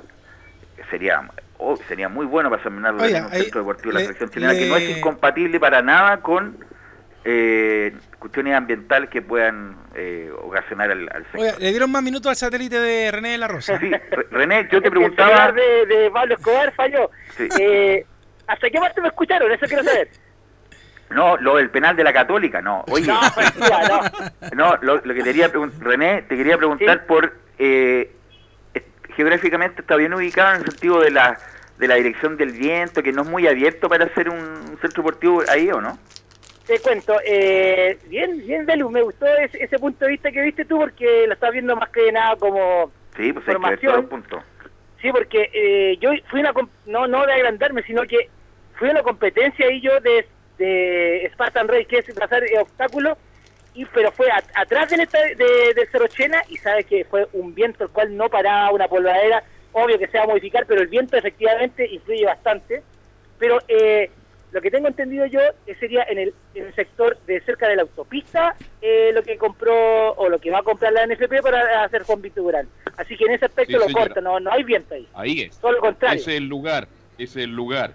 sería oh, sería muy bueno para San Bernardo Oiga, tener un centro deportivo de la le- selección chilena, que no es le- incompatible para nada con eh, cuestiones ambientales que puedan eh, ocasionar al, al sector. Oiga, le dieron más minutos al satélite de René de la Rosa. Sí, René, yo te preguntaba... de, de Pablo Escobar falló. Sí. Eh, ¿Hasta qué parte me escucharon? Eso quiero saber. No, lo del penal de la Católica, no. Oye, No, no. [LAUGHS] no, lo, lo que te quería preguntar, René, te quería preguntar Sí. por eh, geográficamente está bien ubicado en el sentido de la de la dirección del viento, que no es muy abierto para hacer un centro deportivo ahí, ¿o no? Te cuento, eh, bien, bien, Belu, me gustó ese, ese punto de vista que viste tú porque lo estás viendo más que nada como... Sí, pues hay que ver todos los puntos. Sí, porque eh, yo fui una... No, no de agrandarme, sino que fui a una competencia y yo de, de Spartan Race, que es pasar obstáculos, y, pero fue a- atrás del, esta- de, del Cerro Chena y sabes que fue un viento el cual no paraba una polvadera, obvio que se va a modificar, pero el viento efectivamente influye bastante. Pero eh, lo que tengo entendido yo eh, sería en el, en el sector de cerca de la autopista eh, lo que compró o lo que va a comprar la NFP para hacer Juan Víctor Durán. Así que en ese aspecto Sí, lo corta, no, no hay viento ahí. Ahí es. Todo lo contrario. Ese es el lugar, ese es el lugar.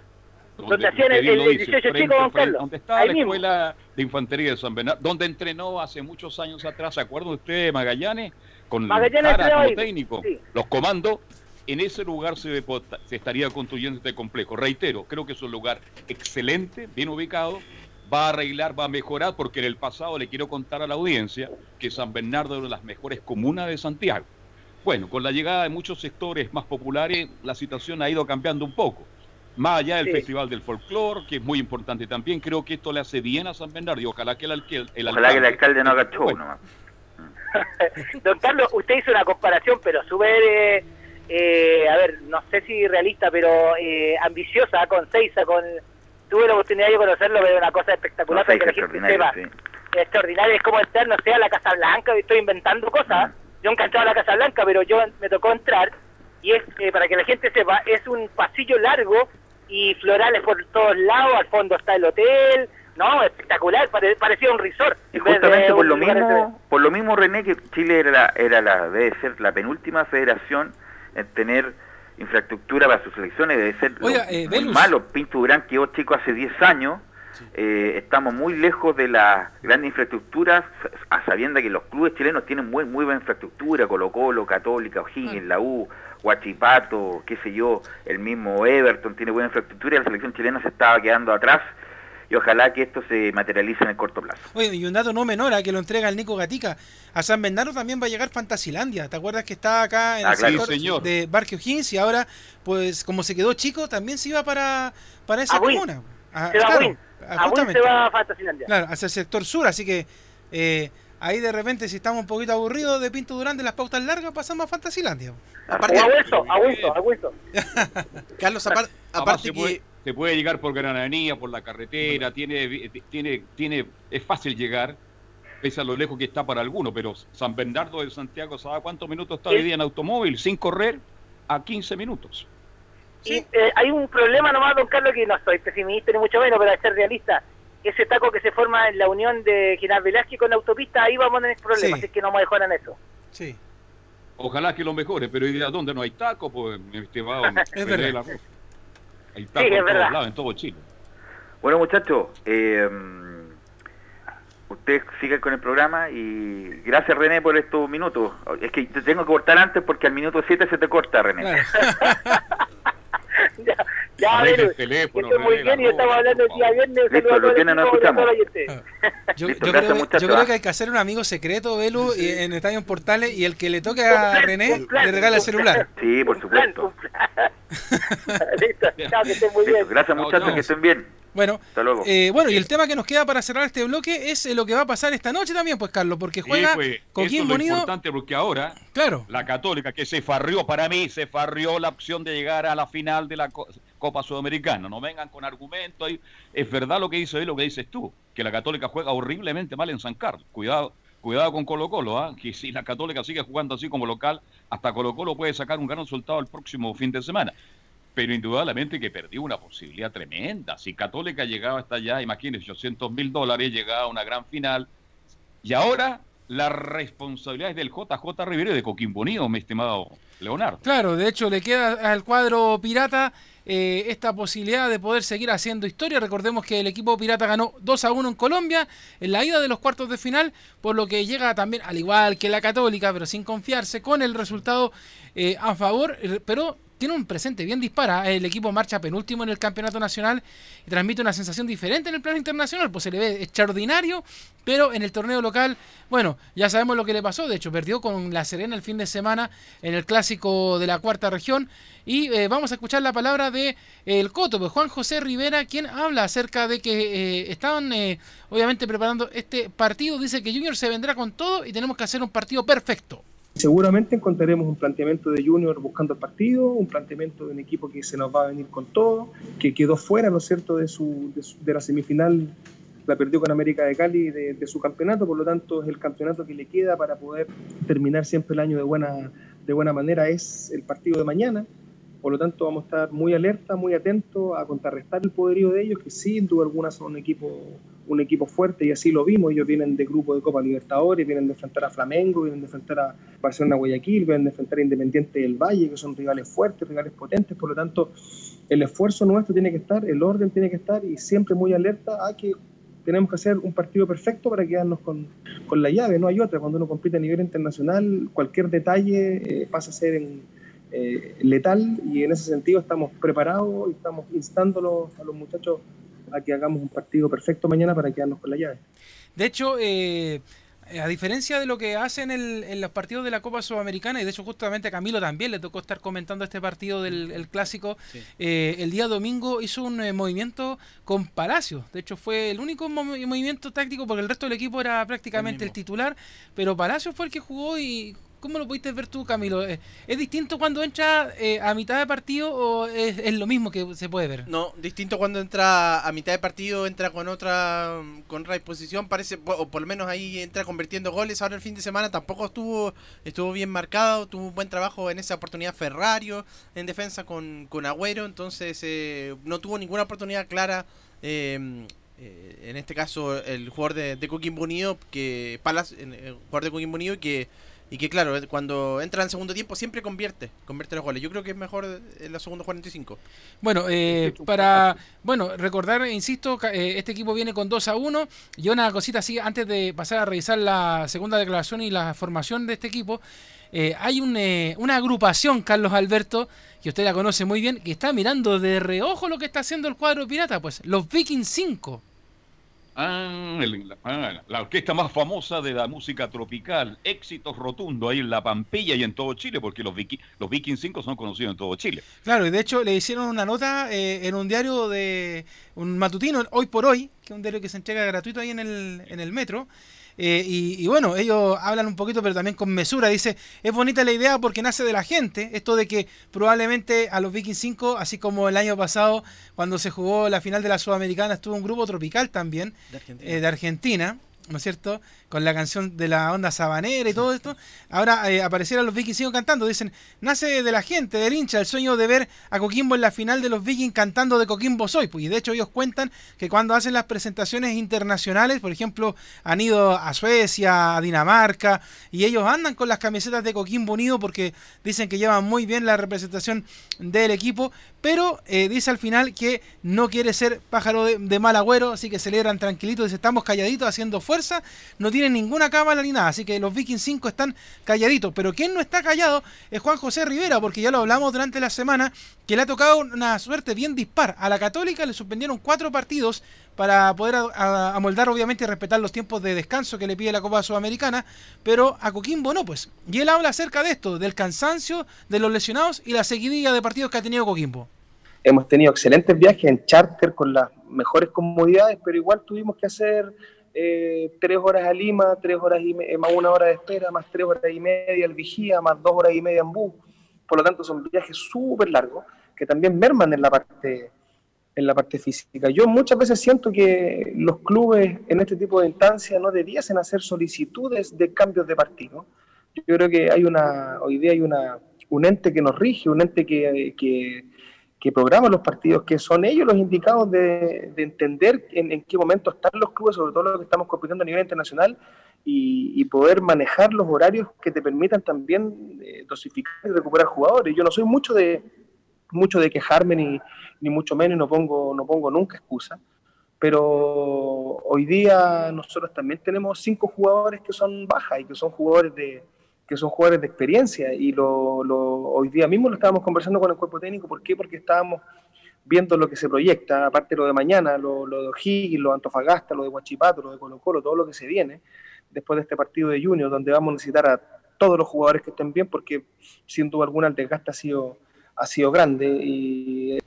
Donde hacían el- el lo dice, 18 frente- chico, frente- Carlos. Donde estaba Ahí la mismo. escuela de infantería de San Bernardo, donde entrenó hace muchos años atrás, ¿se acuerda usted de Magallanes? Con Magallanes Jara entrenaba como ahí, técnico, sí. los comandos. En ese lugar se, se estaría construyendo este complejo. Reitero, creo que es un lugar excelente, bien ubicado, va a arreglar, va a mejorar, porque en el pasado le quiero contar a la audiencia que San Bernardo es una de las mejores comunas de Santiago. Bueno, con la llegada de muchos sectores más populares, la situación ha ido cambiando un poco. Más allá del Sí. Festival del Folclore, que es muy importante también, creo que esto le hace bien a San Bernardo y ojalá que el, alque- el Ojalá que el alcalde no haga Bueno, show nomás. [LAUGHS] Don Carlos, usted hizo una comparación, pero súper, eh, eh, a ver, no sé si realista, pero eh, ambiciosa con Seiza, con... Tuve la oportunidad de conocerlo, pero una cosa espectacular No para es que la gente extraordinario, sepa. sí. Extraordinario, es como entrar, no sé, a la Casa Blanca, estoy inventando cosas. Yo nunca he entrado a la Casa Blanca, pero yo me tocó entrar, y es, eh, para que la gente sepa, es un pasillo largo y florales por todos lados, al fondo está el hotel, no, espectacular, pare- parecía un resort. Y justamente por lo de- mismo, por lo mismo René, que Chile era la, era la, debe ser la penúltima federación en tener infraestructura para sus selecciones, debe ser lo- Oiga, eh, muy malo. Pinto Durán quedó chico hace 10 años, eh, estamos muy lejos de las grandes infraestructuras, a sabienda que los clubes chilenos tienen muy, muy buena infraestructura, Colo Colo, Católica, O'Higgins, la U, Huachipato, qué sé yo, el mismo Everton tiene buena infraestructura y la selección chilena se estaba quedando atrás y ojalá que esto se materialice en el corto plazo. Oye, y un dato no menor a que lo entrega el Nico Gatica. A San Bernardo también va a llegar Fantasilandia. ¿Te acuerdas que estaba acá en Ah, el claro. sector señor. de Barque O'Higgins y ahora, pues como se quedó chico, también se iba para, para esa comuna? Ah, Se va a claro, Win. ah, se va a Fantasylandia. Claro, hacia el sector sur, así que eh, ahí de repente si estamos un poquito aburridos de Pinto Durán de las pautas largas, pasamos a Fantasilandia. Aparte, a Wilson, a Wilson, a Wilson. [LAUGHS] Carlos, aparte se que... puede, se puede llegar por Granadía, por la carretera, tiene, tiene, tiene, es fácil llegar, pese a lo lejos que está para algunos, pero San Bernardo de Santiago, ¿sabe cuántos minutos está hoy día en automóvil? Sin correr, a 15 minutos. Y eh, hay un problema nomás, don Carlos, que no soy pesimista ni mucho menos, pero hay que ser realista. Ese taco que se forma en la unión de General Velázquez con la autopista, ahí vamos a tener problemas, Sí. así que no me mejoran eso. Sí. Ojalá que lo mejore, pero hoy día, ¿dónde no hay taco? Pues estimado [LAUGHS] Es verdad. Hay taco es en todos lados, en todo Chile. Bueno, muchachos, eh, ustedes sigan con el programa y gracias René por estos minutos. Es que te tengo que cortar antes porque al minuto 7 se te corta, René. Claro. [LAUGHS] ya, el teléfono, estoy muy bien y ropa, hablando el día viernes. Listo, lo tienen, a escuchamos. oyentes. Yo, Listo, yo gracias, creo, yo creo ¿ah? que hay que hacer un amigo secreto, Belu, y en Estadio en Portales, y el que le toque a plan, René plan, le regala el celular. Sí, por plan, supuesto. plan. [LAUGHS] Listo, chao, que estén muy Listo, bien. gracias Chao, muchachos, que estén bien. Bueno, Hasta luego. eh, bueno, y el tema que nos queda para cerrar este bloque es eh, lo que va a pasar esta noche también, pues Carlos, porque juega Sí, pues, eso es Coquín lo Unido. importante porque ahora Claro, la Católica que se farrió para mí, se farrió la opción de llegar a la final de la Co- Copa Sudamericana. No vengan con argumentos. ahí. Es verdad lo que dice él, lo que dices tú, que la Católica juega horriblemente mal en San Carlos. Cuidado, cuidado con Colo Colo, ¿ah? que si la Católica sigue jugando así como local, hasta Colo Colo puede sacar un gran resultado el próximo fin de semana. Pero indudablemente que perdió una posibilidad tremenda. Si Católica llegaba hasta allá, imagínense, 800 mil dólares, llegaba a una gran final. Y ahora la responsabilidad es del JJ Rivero y de Coquimbo Unido, mi estimado Leonardo. Claro, de hecho le queda al cuadro pirata eh, esta posibilidad de poder seguir haciendo historia. Recordemos que el equipo pirata ganó 2 a 1 en Colombia en la ida de los cuartos de final, por lo que llega también, al igual que la católica, pero sin confiarse, con el resultado eh, a favor, eh, pero tiene un presente bien dispara. El equipo marcha penúltimo en el campeonato nacional y transmite una sensación diferente en el plano internacional, pues se le ve extraordinario, pero en el torneo local, bueno, ya sabemos lo que le pasó. De hecho, perdió con La Serena el fin de semana en el clásico de la cuarta región. Y eh, vamos a escuchar la palabra de el Coto, pues Juan José Rivera, quien habla acerca de que eh, estaban eh, obviamente preparando este partido. Dice que Junior se vendrá con todo y tenemos que hacer un partido perfecto. Seguramente encontraremos un planteamiento de Junior buscando el partido, un planteamiento de un equipo que se nos va a venir con todo, que quedó fuera, ¿no es cierto?, de, su, de, la semifinal, la perdió con América de Cali de, de, su campeonato, por lo tanto es el campeonato que le queda para poder terminar siempre el año de buena, de buena manera, es el partido de mañana. Por lo tanto, vamos a estar muy alerta, muy atentos a contrarrestar el poderío de ellos, que sin duda alguna son un equipo, un equipo fuerte y así lo vimos. Ellos vienen de grupo de Copa Libertadores, vienen de enfrentar a Flamengo, vienen de enfrentar a Barcelona Guayaquil, vienen de enfrentar a Independiente del Valle, que son rivales fuertes, rivales potentes. Por lo tanto, el esfuerzo nuestro tiene que estar, el orden tiene que estar y siempre muy alerta a que tenemos que hacer un partido perfecto para quedarnos con, con la llave, no hay otra. Cuando uno compite a nivel internacional, cualquier detalle eh, pasa a ser en eh, letal y en ese sentido estamos preparados y estamos instándolos a los muchachos a que hagamos un partido perfecto mañana para quedarnos con la llave. De hecho, eh, a diferencia de lo que hacen en los partidos de la Copa Sudamericana, y de hecho justamente a Camilo también le tocó estar comentando este partido del clásico, eh, el día domingo hizo un movimiento con Palacio. De hecho fue el único movimiento táctico porque el resto del equipo era prácticamente el titular, pero Palacio fue el que jugó y ¿Cómo lo pudiste ver tú, Camilo? ¿Es distinto cuando entra eh, a mitad de partido o es, lo mismo que se puede ver? No, distinto cuando entra a mitad de partido, entra con otra con otra disposición, parece, o por lo menos ahí entra convirtiendo goles. Ahora el fin de semana tampoco estuvo estuvo bien marcado, tuvo un buen trabajo en esa oportunidad Ferrario en defensa con, con Agüero, entonces eh, no tuvo ninguna oportunidad clara. Eh, en este caso el jugador de, de Coquimbo Unido que Palas, el jugador de Coquimbo Unido que y que claro, cuando entra en segundo tiempo siempre convierte, convierte los goles. Yo creo que es mejor en la segunda 45. Bueno, eh, para bueno recordar, insisto, eh, este equipo viene con 2 a 1. Y una cosita así, antes de pasar a revisar la segunda declaración y la formación de este equipo, eh, hay un, una agrupación, Carlos Alberto, que usted la conoce muy bien, que está mirando de reojo lo que está haciendo el cuadro pirata, pues los Vikings 5. Ah, la, orquesta más famosa de la música tropical, éxitos rotundo ahí en La Pampilla y en todo Chile, porque los, los Vikings 5 son conocidos en todo Chile. Claro, y de hecho le hicieron una nota eh, en un diario de un matutino, Hoy por Hoy, que es un diario que se entrega gratuito ahí en el, en el metro, eh, y, bueno, ellos hablan un poquito, pero también con mesura. Dice, es bonita la idea porque nace de la gente. Esto de que probablemente a los Vikings 5, así como el año pasado, cuando se jugó la final de la Sudamericana, estuvo un grupo tropical también de Argentina eh, ¿no es cierto? Con la canción de la onda sabanera y todo esto. Ahora eh, aparecieron los Vikings cantando. Dicen, nace de la gente, del hincha, el sueño de ver a Coquimbo en la final de los Vikings cantando de Coquimbo Soy. Pues, y de hecho ellos cuentan que cuando hacen las presentaciones internacionales, por ejemplo, han ido a Suecia, a Dinamarca, y ellos andan con las camisetas de Coquimbo Unido porque dicen que llevan muy bien la representación del equipo, pero eh, dice al final que no quiere ser pájaro de, mal agüero, así que celebran tranquilitos, dice, estamos calladitos haciendo fuerza, no ninguna cámara ni nada, así que los Vikings 5 están calladitos, pero quien no está callado es Juan José Rivera, porque ya lo hablamos durante la semana, que le ha tocado una suerte bien dispar. A la Católica le suspendieron cuatro partidos para poder amoldar obviamente y respetar los tiempos de descanso que le pide la Copa Sudamericana, pero a Coquimbo no, pues. Y él habla acerca de esto, del cansancio, de los lesionados y la seguidilla de partidos que ha tenido Coquimbo. Hemos tenido excelentes viajes en charter con las mejores comodidades, pero igual tuvimos que hacer eh, tres horas a Lima, tres horas y más una hora de espera, más tres horas y media al vigía, más dos horas y media en bus. Por lo tanto, son viajes súper largos que también merman en la parte en la parte física. Yo muchas veces siento que los clubes en este tipo de instancias no debiesen hacer solicitudes de cambios de partido. Yo creo que hay una, hoy día hay una, un ente que nos rige, un ente que, que, que programan los partidos, que son ellos los indicados de, entender en, qué momento están los clubes, sobre todo los que estamos compitiendo a nivel internacional, y, poder manejar los horarios que te permitan también eh, dosificar y recuperar jugadores. Yo no soy mucho de mucho de quejarme ni, ni mucho menos, no pongo, no pongo nunca excusa, pero hoy día nosotros también tenemos cinco jugadores que son bajas y que son jugadores de, que son jugadores de experiencia y lo, hoy día mismo lo estábamos conversando con el cuerpo técnico, ¿por qué? Porque estábamos viendo lo que se proyecta, aparte lo de mañana, lo, lo de O'Higgins, lo de Antofagasta, lo de Huachipato, lo de Colo Colo, todo lo que se viene después de este partido de junio, donde vamos a necesitar a todos los jugadores que estén bien, porque sin duda alguna el desgaste ha sido, ha sido grande y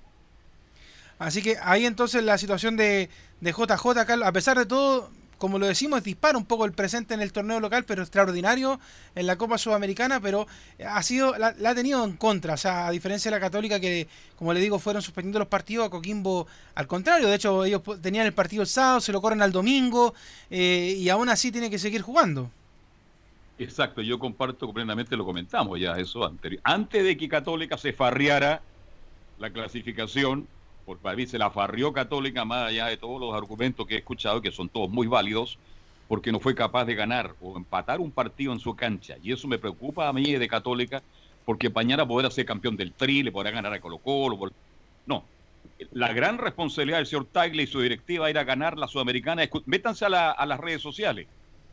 Así que ahí entonces la situación de, de JJ, a pesar de todo, como lo decimos, dispara un poco el presente en el torneo local, pero extraordinario en la Copa Sudamericana, pero ha sido la, ha tenido en contra. O sea, a diferencia de la Católica, que como le digo, fueron suspendiendo los partidos, a Coquimbo al contrario. De hecho, ellos tenían el partido el sábado, se lo corren al domingo, eh, y aún así tiene que seguir jugando. Exacto, yo comparto plenamente, lo comentamos ya eso anterior. Antes de que Católica se farriara la clasificación, por mí se la farrió Católica más allá de todos los argumentos que he escuchado, que son todos muy válidos, porque no fue capaz de ganar o empatar un partido en su cancha. Y eso me preocupa a mí de Católica, porque mañana podrá ser campeón del Tri, le podrá ganar a Colo Colo. No, la gran responsabilidad del señor Tagle y su directiva era ganar la Sudamericana. Métanse a, a las redes sociales,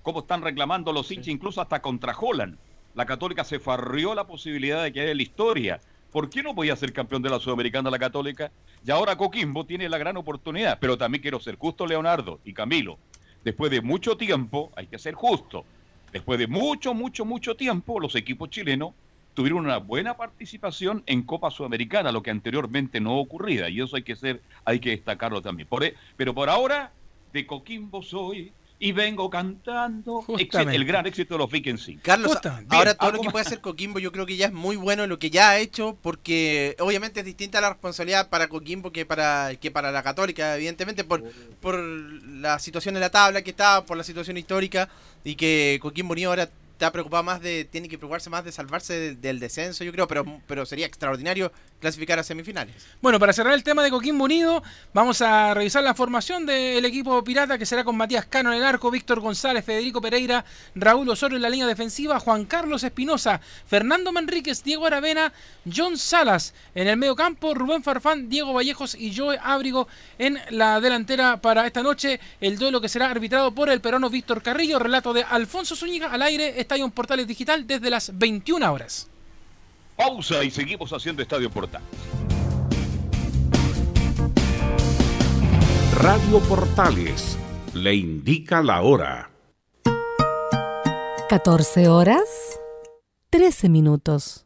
cómo están reclamando los hinchas, incluso hasta contra Holland. La Católica se farrió la posibilidad de que haya la historia ¿Por qué no podía ser campeón de la Sudamericana la Católica? Y ahora Coquimbo tiene la gran oportunidad. Pero también quiero ser justo, Leonardo y Camilo. Después de mucho tiempo, hay que ser justo. Después de mucho, mucho, mucho tiempo, los equipos chilenos tuvieron una buena participación en Copa Sudamericana, lo que anteriormente no ocurría. Y eso hay que ser, hay que destacarlo también. E, pero por ahora, de Coquimbo soy y vengo cantando el gran éxito de los Vikings. Carlos, ahora todo lo que puede hacer Coquimbo yo creo que ya es muy bueno lo que ya ha hecho porque obviamente es distinta la responsabilidad para Coquimbo que para que para la Católica, evidentemente por por la situación en la tabla que está, por la situación histórica y que Coquimbo ni ahora está preocupado más de, tiene que preocuparse más de salvarse del descenso, yo creo, pero, pero sería extraordinario clasificar a semifinales. Bueno, para cerrar el tema de Coquimbo Unido, vamos a revisar la formación del equipo pirata que será con Matías Cano en el arco, Víctor González, Federico Pereira, Raúl Osorio en la línea defensiva, Juan Carlos Espinosa, Fernando Manríquez, Diego Aravena, John Salas en el medio campo, Rubén Farfán, Diego Vallejos y Joe Ábrigo en la delantera para esta noche. El duelo que será arbitrado por el peruano Víctor Carrillo, relato de Alfonso Zúñiga al aire, Estadio Portales Digital desde las 21 horas. Pausa y seguimos haciendo Estadio Portales. Radio Portales le indica la hora. 14 horas, 13 minutos.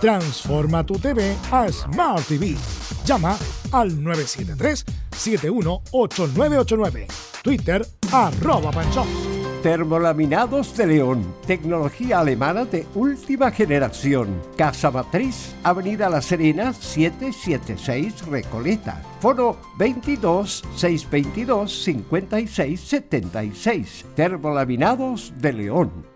Transforma tu TV a Smart TV. Llama al 973-718989. Twitter arroba panchops. Termolaminados de León, tecnología alemana de última generación. Casa Matriz, Avenida La Serena, 776 Recoleta. Foro 22 622 56 76. Termolaminados de León.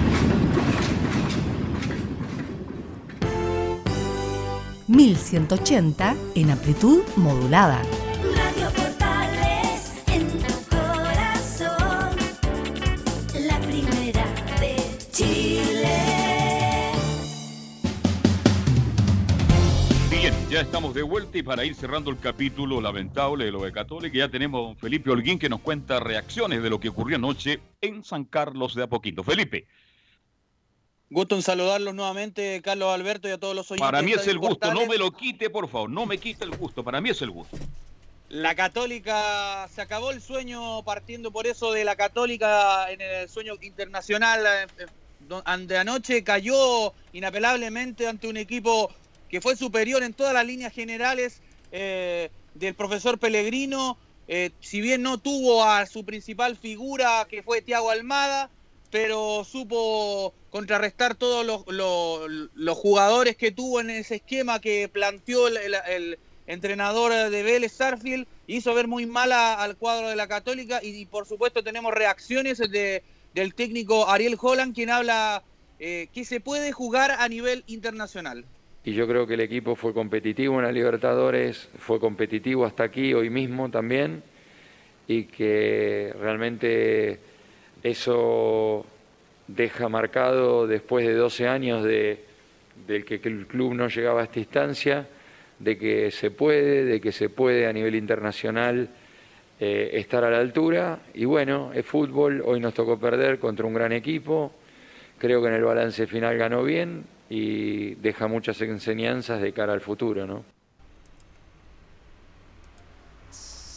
1180 en amplitud modulada. Radio Portales en tu corazón, la primera de Chile. Bien, ya estamos de vuelta y para ir cerrando el capítulo lamentable de lo de Católica, ya tenemos a don Felipe Holguín que nos cuenta reacciones de lo que ocurrió anoche en San Carlos de Apoquito. Felipe. Gusto en saludarlos nuevamente, Carlos Alberto y a todos los oyentes. Para mí de es el gusto, no me lo quite, por favor, no me quite el gusto, para mí es el gusto. La Católica, se acabó el sueño partiendo por eso de la Católica en el sueño internacional. eh, eh, Ante anoche cayó inapelablemente ante un equipo que fue superior en todas las líneas generales eh, del profesor Pellegrino. Eh, si bien no tuvo a su principal figura, que fue Thiago Almada, pero supo contrarrestar todos los, los- jugadores que tuvo en ese esquema que planteó el, entrenador de Vélez, Sarfield, hizo ver muy mal al cuadro de la Católica y, por supuesto tenemos reacciones de- del técnico Ariel Holland, quien habla eh, que se puede jugar a nivel internacional. y yo creo que el equipo fue competitivo en la Libertadores, fue competitivo hasta aquí, hoy mismo también, y que realmente eso deja marcado después de 12 años de, del que, el club no llegaba a esta instancia, de que se puede, de que se puede a nivel internacional eh, estar a la altura, y bueno, es fútbol, hoy nos tocó perder contra un gran equipo, creo que en el balance final ganó bien y deja muchas enseñanzas de cara al futuro, ¿no?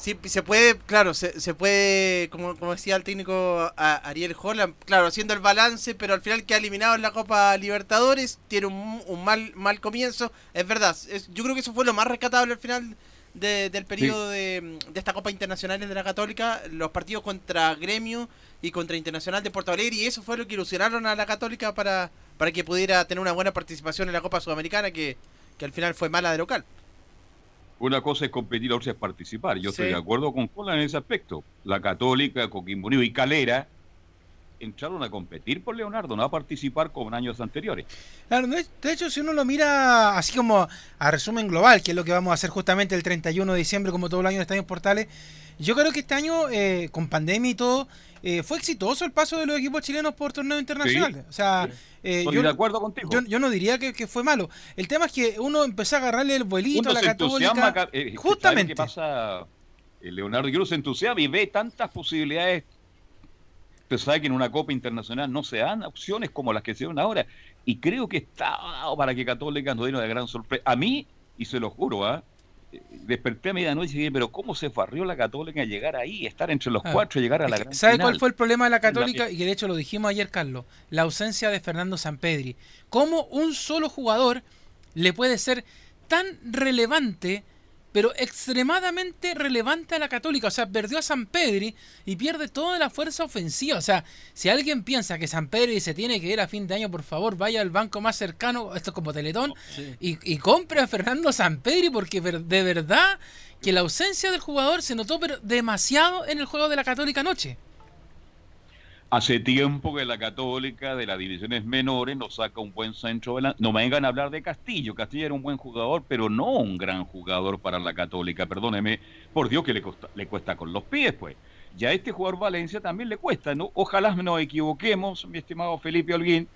Sí, se puede, claro, se, se puede, como, como decía el técnico a- Ariel Holland, claro, haciendo el balance, pero al final queda eliminado en la Copa Libertadores, tiene un, un mal mal comienzo, es verdad, es- yo creo que eso fue lo más rescatable al final de- del periodo de, de esta Copa Internacional de la Católica, los partidos contra Gremio y contra Internacional de Porto Alegre, y eso fue lo que ilusionaron a la Católica para, para que pudiera tener una buena participación en la Copa Sudamericana, que, que al final fue mala de local. Una cosa es competir, otra es participar. Yo estoy Sí. de acuerdo con Cola en ese aspecto. La Católica, Coquimbo y Calera entraron a competir por Leonardo, no a participar como en años anteriores. Claro, de hecho, si uno lo mira así como a resumen global, que es lo que vamos a hacer justamente el 31 de diciembre, como todo el año en Estadio Portales, yo creo que este año, eh, con pandemia y todo, eh, fue exitoso el paso de los equipos chilenos por torneos internacionales. O sea, eh, yo, de acuerdo contigo. yo, yo no diría que, que fue malo. El tema es que uno empezó a agarrarle el vuelito Uno a la católica. ca- eh, ¿sabe justamente. qué pasa, eh, Leonardo? Uno se entusiasma y ve tantas posibilidades. Usted sabe que en una Copa Internacional no se dan opciones como las que se dan ahora. Y creo que está para que Católica nos dé una gran sorpresa. A mí, y se lo juro, ¿ah? Eh, desperté a medianoche y dije, pero ¿cómo se farrió la Católica a llegar ahí, estar entre los Ah, cuatro y llegar a la gran ¿Sabe final? cuál fue el problema de la Católica? Y que de hecho lo dijimos ayer, Carlos. La ausencia de Fernando Sampedri. ¿Cómo un solo jugador le puede ser tan relevante, pero extremadamente relevante a la Católica? O sea, perdió a Sampedri y pierde toda la fuerza ofensiva. O sea, si alguien piensa que Sampedri se tiene que ir a fin de año, por favor, vaya al banco más cercano, esto es como Teletón, y, y compre a Fernando Sampedri, porque ver- de verdad que la ausencia del jugador se notó pero demasiado en el juego de la Católica anoche. Hace tiempo que la Católica de las divisiones menores nos saca un buen centro. delan- No me vengan a hablar de Castillo. Castillo era un buen jugador, pero no un gran jugador para la Católica. Perdóneme, por Dios que le, costa- le cuesta con los pies, pues. Ya a este jugador Valencia también le cuesta, ¿no? Ojalá nos equivoquemos, mi estimado Felipe Holguín,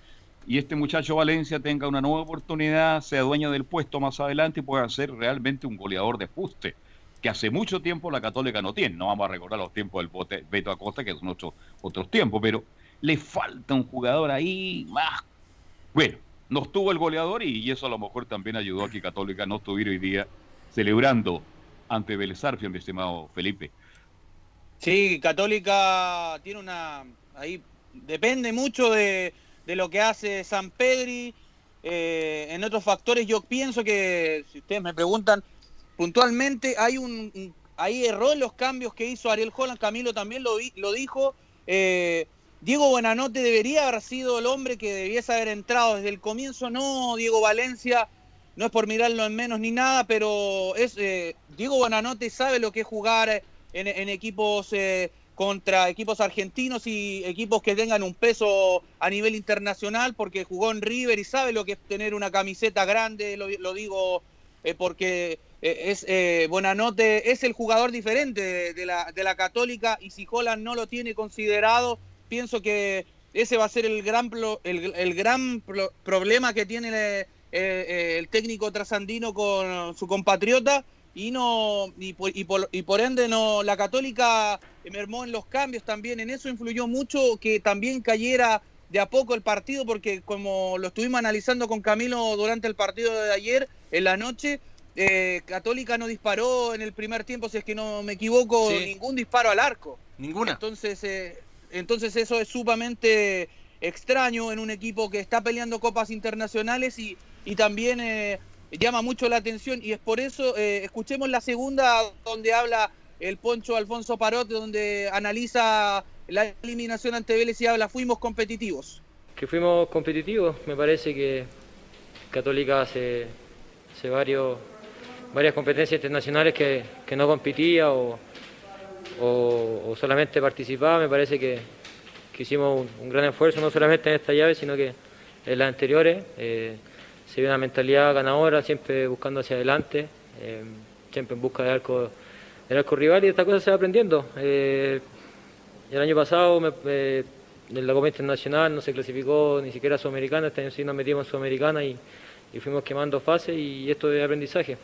y este muchacho Valencia tenga una nueva oportunidad, sea dueño del puesto más adelante y pueda ser realmente un goleador de fuste, que hace mucho tiempo la Católica no tiene. No vamos a recordar los tiempos del bote- Beto Acosta, que son otros, otros tiempos, pero le falta un jugador ahí más. Bueno, no estuvo el goleador y, eso a lo mejor también ayudó a que Católica no estuviera hoy día celebrando ante Vélez Arfiel, mi estimado Felipe. Sí, Católica tiene una. Ahí depende mucho de, de lo que hace San Pedri. eh, en otros factores, yo pienso que, si ustedes me preguntan puntualmente, hay un, ahí erró los cambios que hizo Ariel Holland. Camilo también lo, dijo. eh, Diego Buenanote debería haber sido el hombre que debiese haber entrado desde el comienzo. No, Diego Valencia. No es por mirarlo en menos ni nada, pero es eh, Diego Buenanote sabe lo que es jugar en, equipos eh, contra equipos argentinos y equipos que tengan un peso a nivel internacional, porque jugó en River y sabe lo que es tener una camiseta grande, lo, digo porque es eh, Buenanote es el jugador diferente de, la, de la Católica y si Holland no lo tiene considerado, pienso que ese va a ser el gran, el, el gran pro- problema que tiene eh, eh, el técnico trasandino con su compatriota y no y por, y por- y por ende no la Católica mermó en los cambios también en eso influyó mucho que también cayera de a poco el partido porque como lo estuvimos analizando con Camilo durante el partido de ayer en la noche eh, Católica no disparó en el primer tiempo si es que no me equivoco Sí. ningún disparo al arco Ninguna. entonces eh, entonces eso es sumamente extraño en un equipo que está peleando copas internacionales y, y también eh, llama mucho la atención y es por eso, eh, escuchemos la segunda donde habla el Poncho Alfonso Parot, donde analiza la eliminación ante Vélez y habla, fuimos competitivos. que fuimos competitivos. Me parece que Católica hace, hace varios, varias competencias internacionales que, no competía o, solamente participaba. Me parece que, hicimos un, gran esfuerzo, no solamente en esta llave, sino que en las anteriores. Eh, se ve una mentalidad ganadora, siempre buscando hacia adelante, eh, siempre en busca del arco, del arco rival y esta cosa se va aprendiendo. Eh, el año pasado eh, en la Copa Internacional no se clasificó ni siquiera a Sudamericana, este año sí nos metimos en Sudamericana y, y fuimos quemando fases y esto es aprendizaje.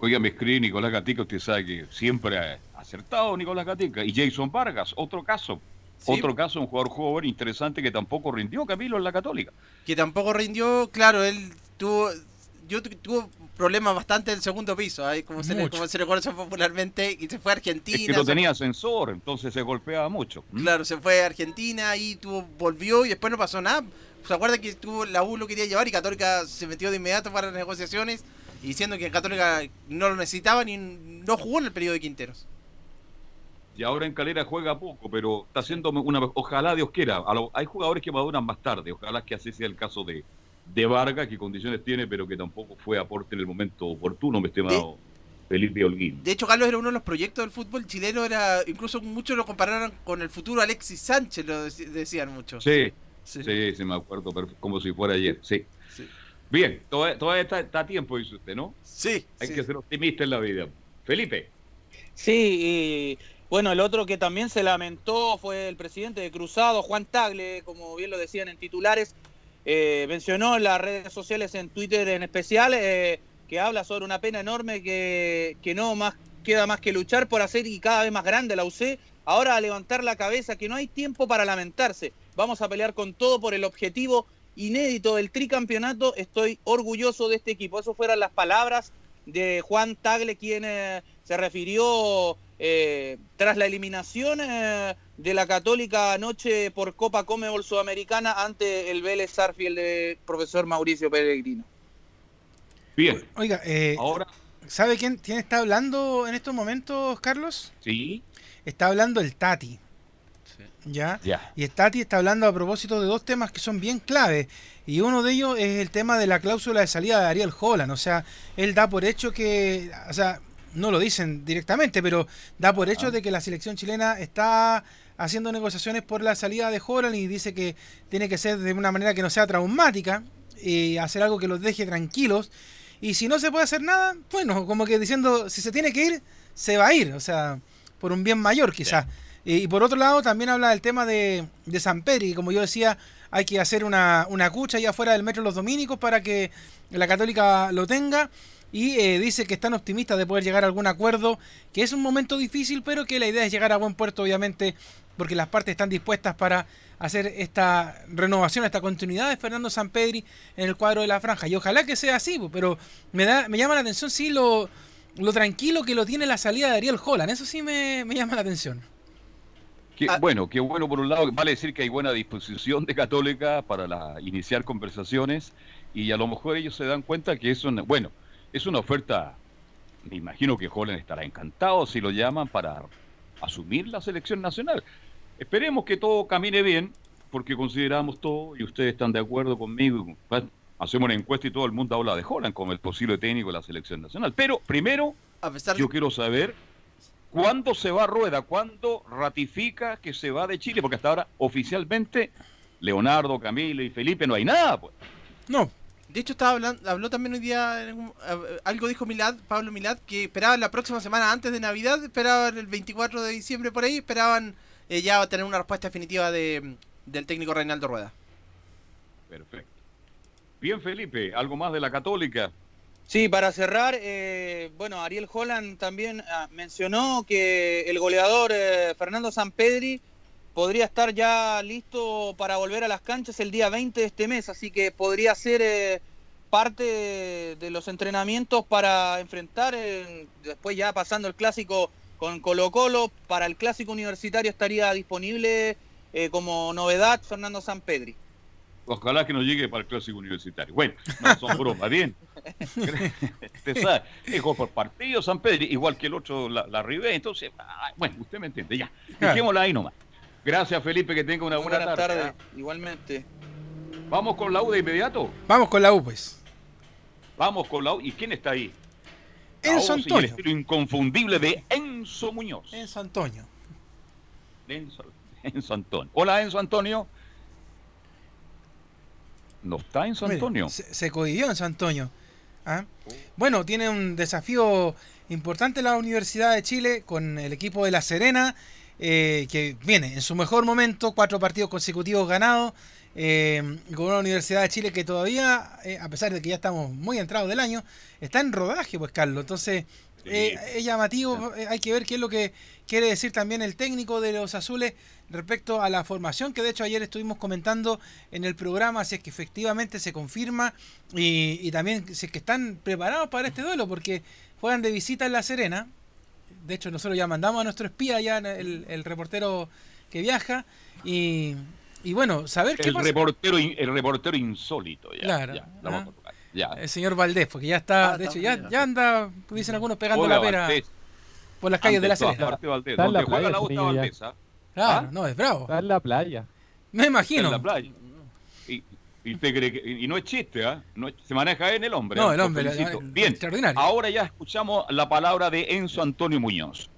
Oiga, me escribe Nicolás Gatica, usted sabe que siempre ha acertado Nicolás Gatica. Y Jason Vargas, otro caso. Sí. Otro caso, un jugador joven interesante que tampoco rindió Camilo en la Católica. que tampoco rindió, claro, él tuvo yo tu- tuvo problemas bastante en el segundo piso, ahí como se le, Mucho. como se le conoce popularmente, y se fue a Argentina. Es que no tenía ascensor, entonces se golpeaba mucho. ¿Mm? Claro, se fue a Argentina y tuvo, volvió y después no pasó nada. ¿Se acuerda que tuvo, la U lo quería llevar y Católica se metió de inmediato para las negociaciones diciendo que Católica no lo necesitaba ni no jugó en el periodo de Quinteros? Y ahora en Calera juega poco, pero está haciendo una. Ojalá Dios quiera. lo- hay jugadores que maduran más tarde. Ojalá que así sea el caso de, de Vargas, que condiciones tiene, pero que tampoco fue aporte en el momento oportuno, mi estimado Felipe Holguín. De hecho, Carlos era uno de los proyectos del fútbol chileno, era incluso muchos lo compararon con el futuro Alexis Sánchez, lo dec- decían muchos. Sí, sí, sí, me acuerdo, como si fuera ayer. Sí. Bien, todavía, todavía está, está a tiempo, dice usted, ¿no? Sí. Hay sí. que ser optimista en la vida. Felipe. Sí, y bueno, el otro que también se lamentó fue el presidente de Cruzado, Juan Tagle, como bien lo decían en titulares, eh, mencionó en las redes sociales, en Twitter en especial, eh, que habla sobre una pena enorme que, que no más queda más que luchar por hacer y cada vez más grande la UC. Ahora a levantar la cabeza, que no hay tiempo para lamentarse. Vamos a pelear con todo por el objetivo inédito del tricampeonato. Estoy orgulloso de este equipo. Esas fueron las palabras de Juan Tagle, quien eh, se refirió eh, tras la eliminación eh, de la Católica anoche por Copa Comebol Sudamericana ante el Vélez Sarfield de profesor Mauricio Pellegrino. Bien. Oiga, eh, ¿sabe quién, quién está hablando en estos momentos, Carlos? Sí. Está hablando el Tati. ¿Ya? Ya. Y el Tati está hablando a propósito de dos temas que son bien claves. Y uno de ellos es el tema de la cláusula de salida de Ariel Holland. O sea, él da por hecho que. O sea, no lo dicen directamente, pero da por hecho de que la selección chilena está haciendo negociaciones por la salida de Holland y dice que tiene que ser de una manera que no sea traumática y hacer algo que los deje tranquilos. Y si no se puede hacer nada, bueno, como que diciendo, si se tiene que ir, se va a ir, o sea, por un bien mayor quizás. Y por otro lado, también habla del tema de, de y como yo decía, hay que hacer una, una cucha allá afuera del Metro Los Dominicos para que la Católica lo tenga. Y eh, dice que están optimistas de poder llegar a algún acuerdo, que es un momento difícil, pero que la idea es llegar a buen puerto, obviamente, porque las partes están dispuestas para hacer esta renovación, esta continuidad de Fernando Sampedri en el cuadro de la franja. Y ojalá que sea así, pero me da, me llama la atención sí lo, lo tranquilo que lo tiene la salida de Ariel Holland. Eso sí me, me llama la atención. Qué, Ah. Bueno, qué bueno por un lado, vale decir que hay buena disposición de Católica para la- iniciar conversaciones y a lo mejor ellos se dan cuenta que es una, bueno, es una oferta, me imagino que Holland estará encantado si lo llaman para asumir la selección nacional. Esperemos que todo camine bien, porque consideramos todo y ustedes están de acuerdo conmigo. Hacemos una encuesta y todo el mundo habla de Holland como el posible técnico de la selección nacional. Pero primero, yo quiero saber ¿Cuándo se va a Rueda? ¿Cuándo ratifica que se va de Chile? Porque hasta ahora oficialmente Leonardo, Camilo y Felipe no hay nada. Pues. No. De hecho, estaba hablando, habló también hoy día, algo dijo Milad, Pablo Milad, que esperaban la próxima semana antes de Navidad, esperaban el 24 de diciembre por ahí, esperaban eh, ya tener una respuesta definitiva de, del técnico Reinaldo Rueda. Perfecto. Bien, Felipe, ¿algo más de la Católica? Sí, para cerrar, eh, bueno, Ariel Holland también ah, mencionó que el goleador eh, Fernando Sampedri podría estar ya listo para volver a las canchas el día 20 de este mes, así que podría ser eh, parte de, los entrenamientos para enfrentar, después ya pasando el clásico con Colo Colo, para el clásico universitario estaría disponible eh, como novedad Fernando Sampedri. Ojalá que no llegue para el clásico universitario. Bueno, no son bromas, bien. [LAUGHS] Usted sabe, es gol por partido, San Pedro, igual que el otro, la, la Ribé, entonces, ah, bueno, usted me entiende, ya. Dejémosla ahí nomás. Gracias, Felipe, que tenga una buena buenas tarde. tardes, ¿ah? igualmente. Vamos con la U de inmediato. Vamos con la U, pues. Vamos con la U. ¿Y quién está ahí? Enzo el Antonio. estilo inconfundible de Enzo Muñoz. Enzo Antonio. Enzo, Enzo Antonio. Hola, Enzo Antonio. No está Enzo Mire, Antonio. Se, se cohibió en San Antonio. ¿ah? Bueno, tiene un desafío importante la Universidad de Chile con el equipo de La Serena, eh, que viene en su mejor momento, cuatro partidos consecutivos ganados, eh, con una Universidad de Chile que todavía, eh, a pesar de que ya estamos muy entrados del año, está en rodaje, pues Carlos. Entonces, eh, es llamativo, eh, hay que ver qué es lo que quiere decir también el técnico de los azules respecto a la formación, que de hecho ayer estuvimos comentando en el programa, si es que efectivamente se confirma y, y también si es que están preparados para este duelo, porque juegan de visita en La Serena. De hecho, nosotros ya mandamos a nuestro espía, ya el, el reportero que viaja, y, y bueno, saber qué El pasa. reportero, el reportero insólito. Ya, Claro, ya, la vamos a tocar, ya. El señor Valdés, porque ya está, de hecho, ya, ya anda, dicen algunos, pegando Hola, la pera Valdés. por las calles de La Serena. Valdés. Está en la Donde juega playa, la. Valdés, ¿ah? Claro, ¿Ah? no, es bravo. Está en la playa. Me imagino. En la playa. Y, y usted cree que- y no es chiste, ¿ah? No es- se maneja en el hombre. No, ¿ah? el hombre, la- la- Bien, extraordinario. ahora ya escuchamos la palabra de Enzo Antonio Muñoz.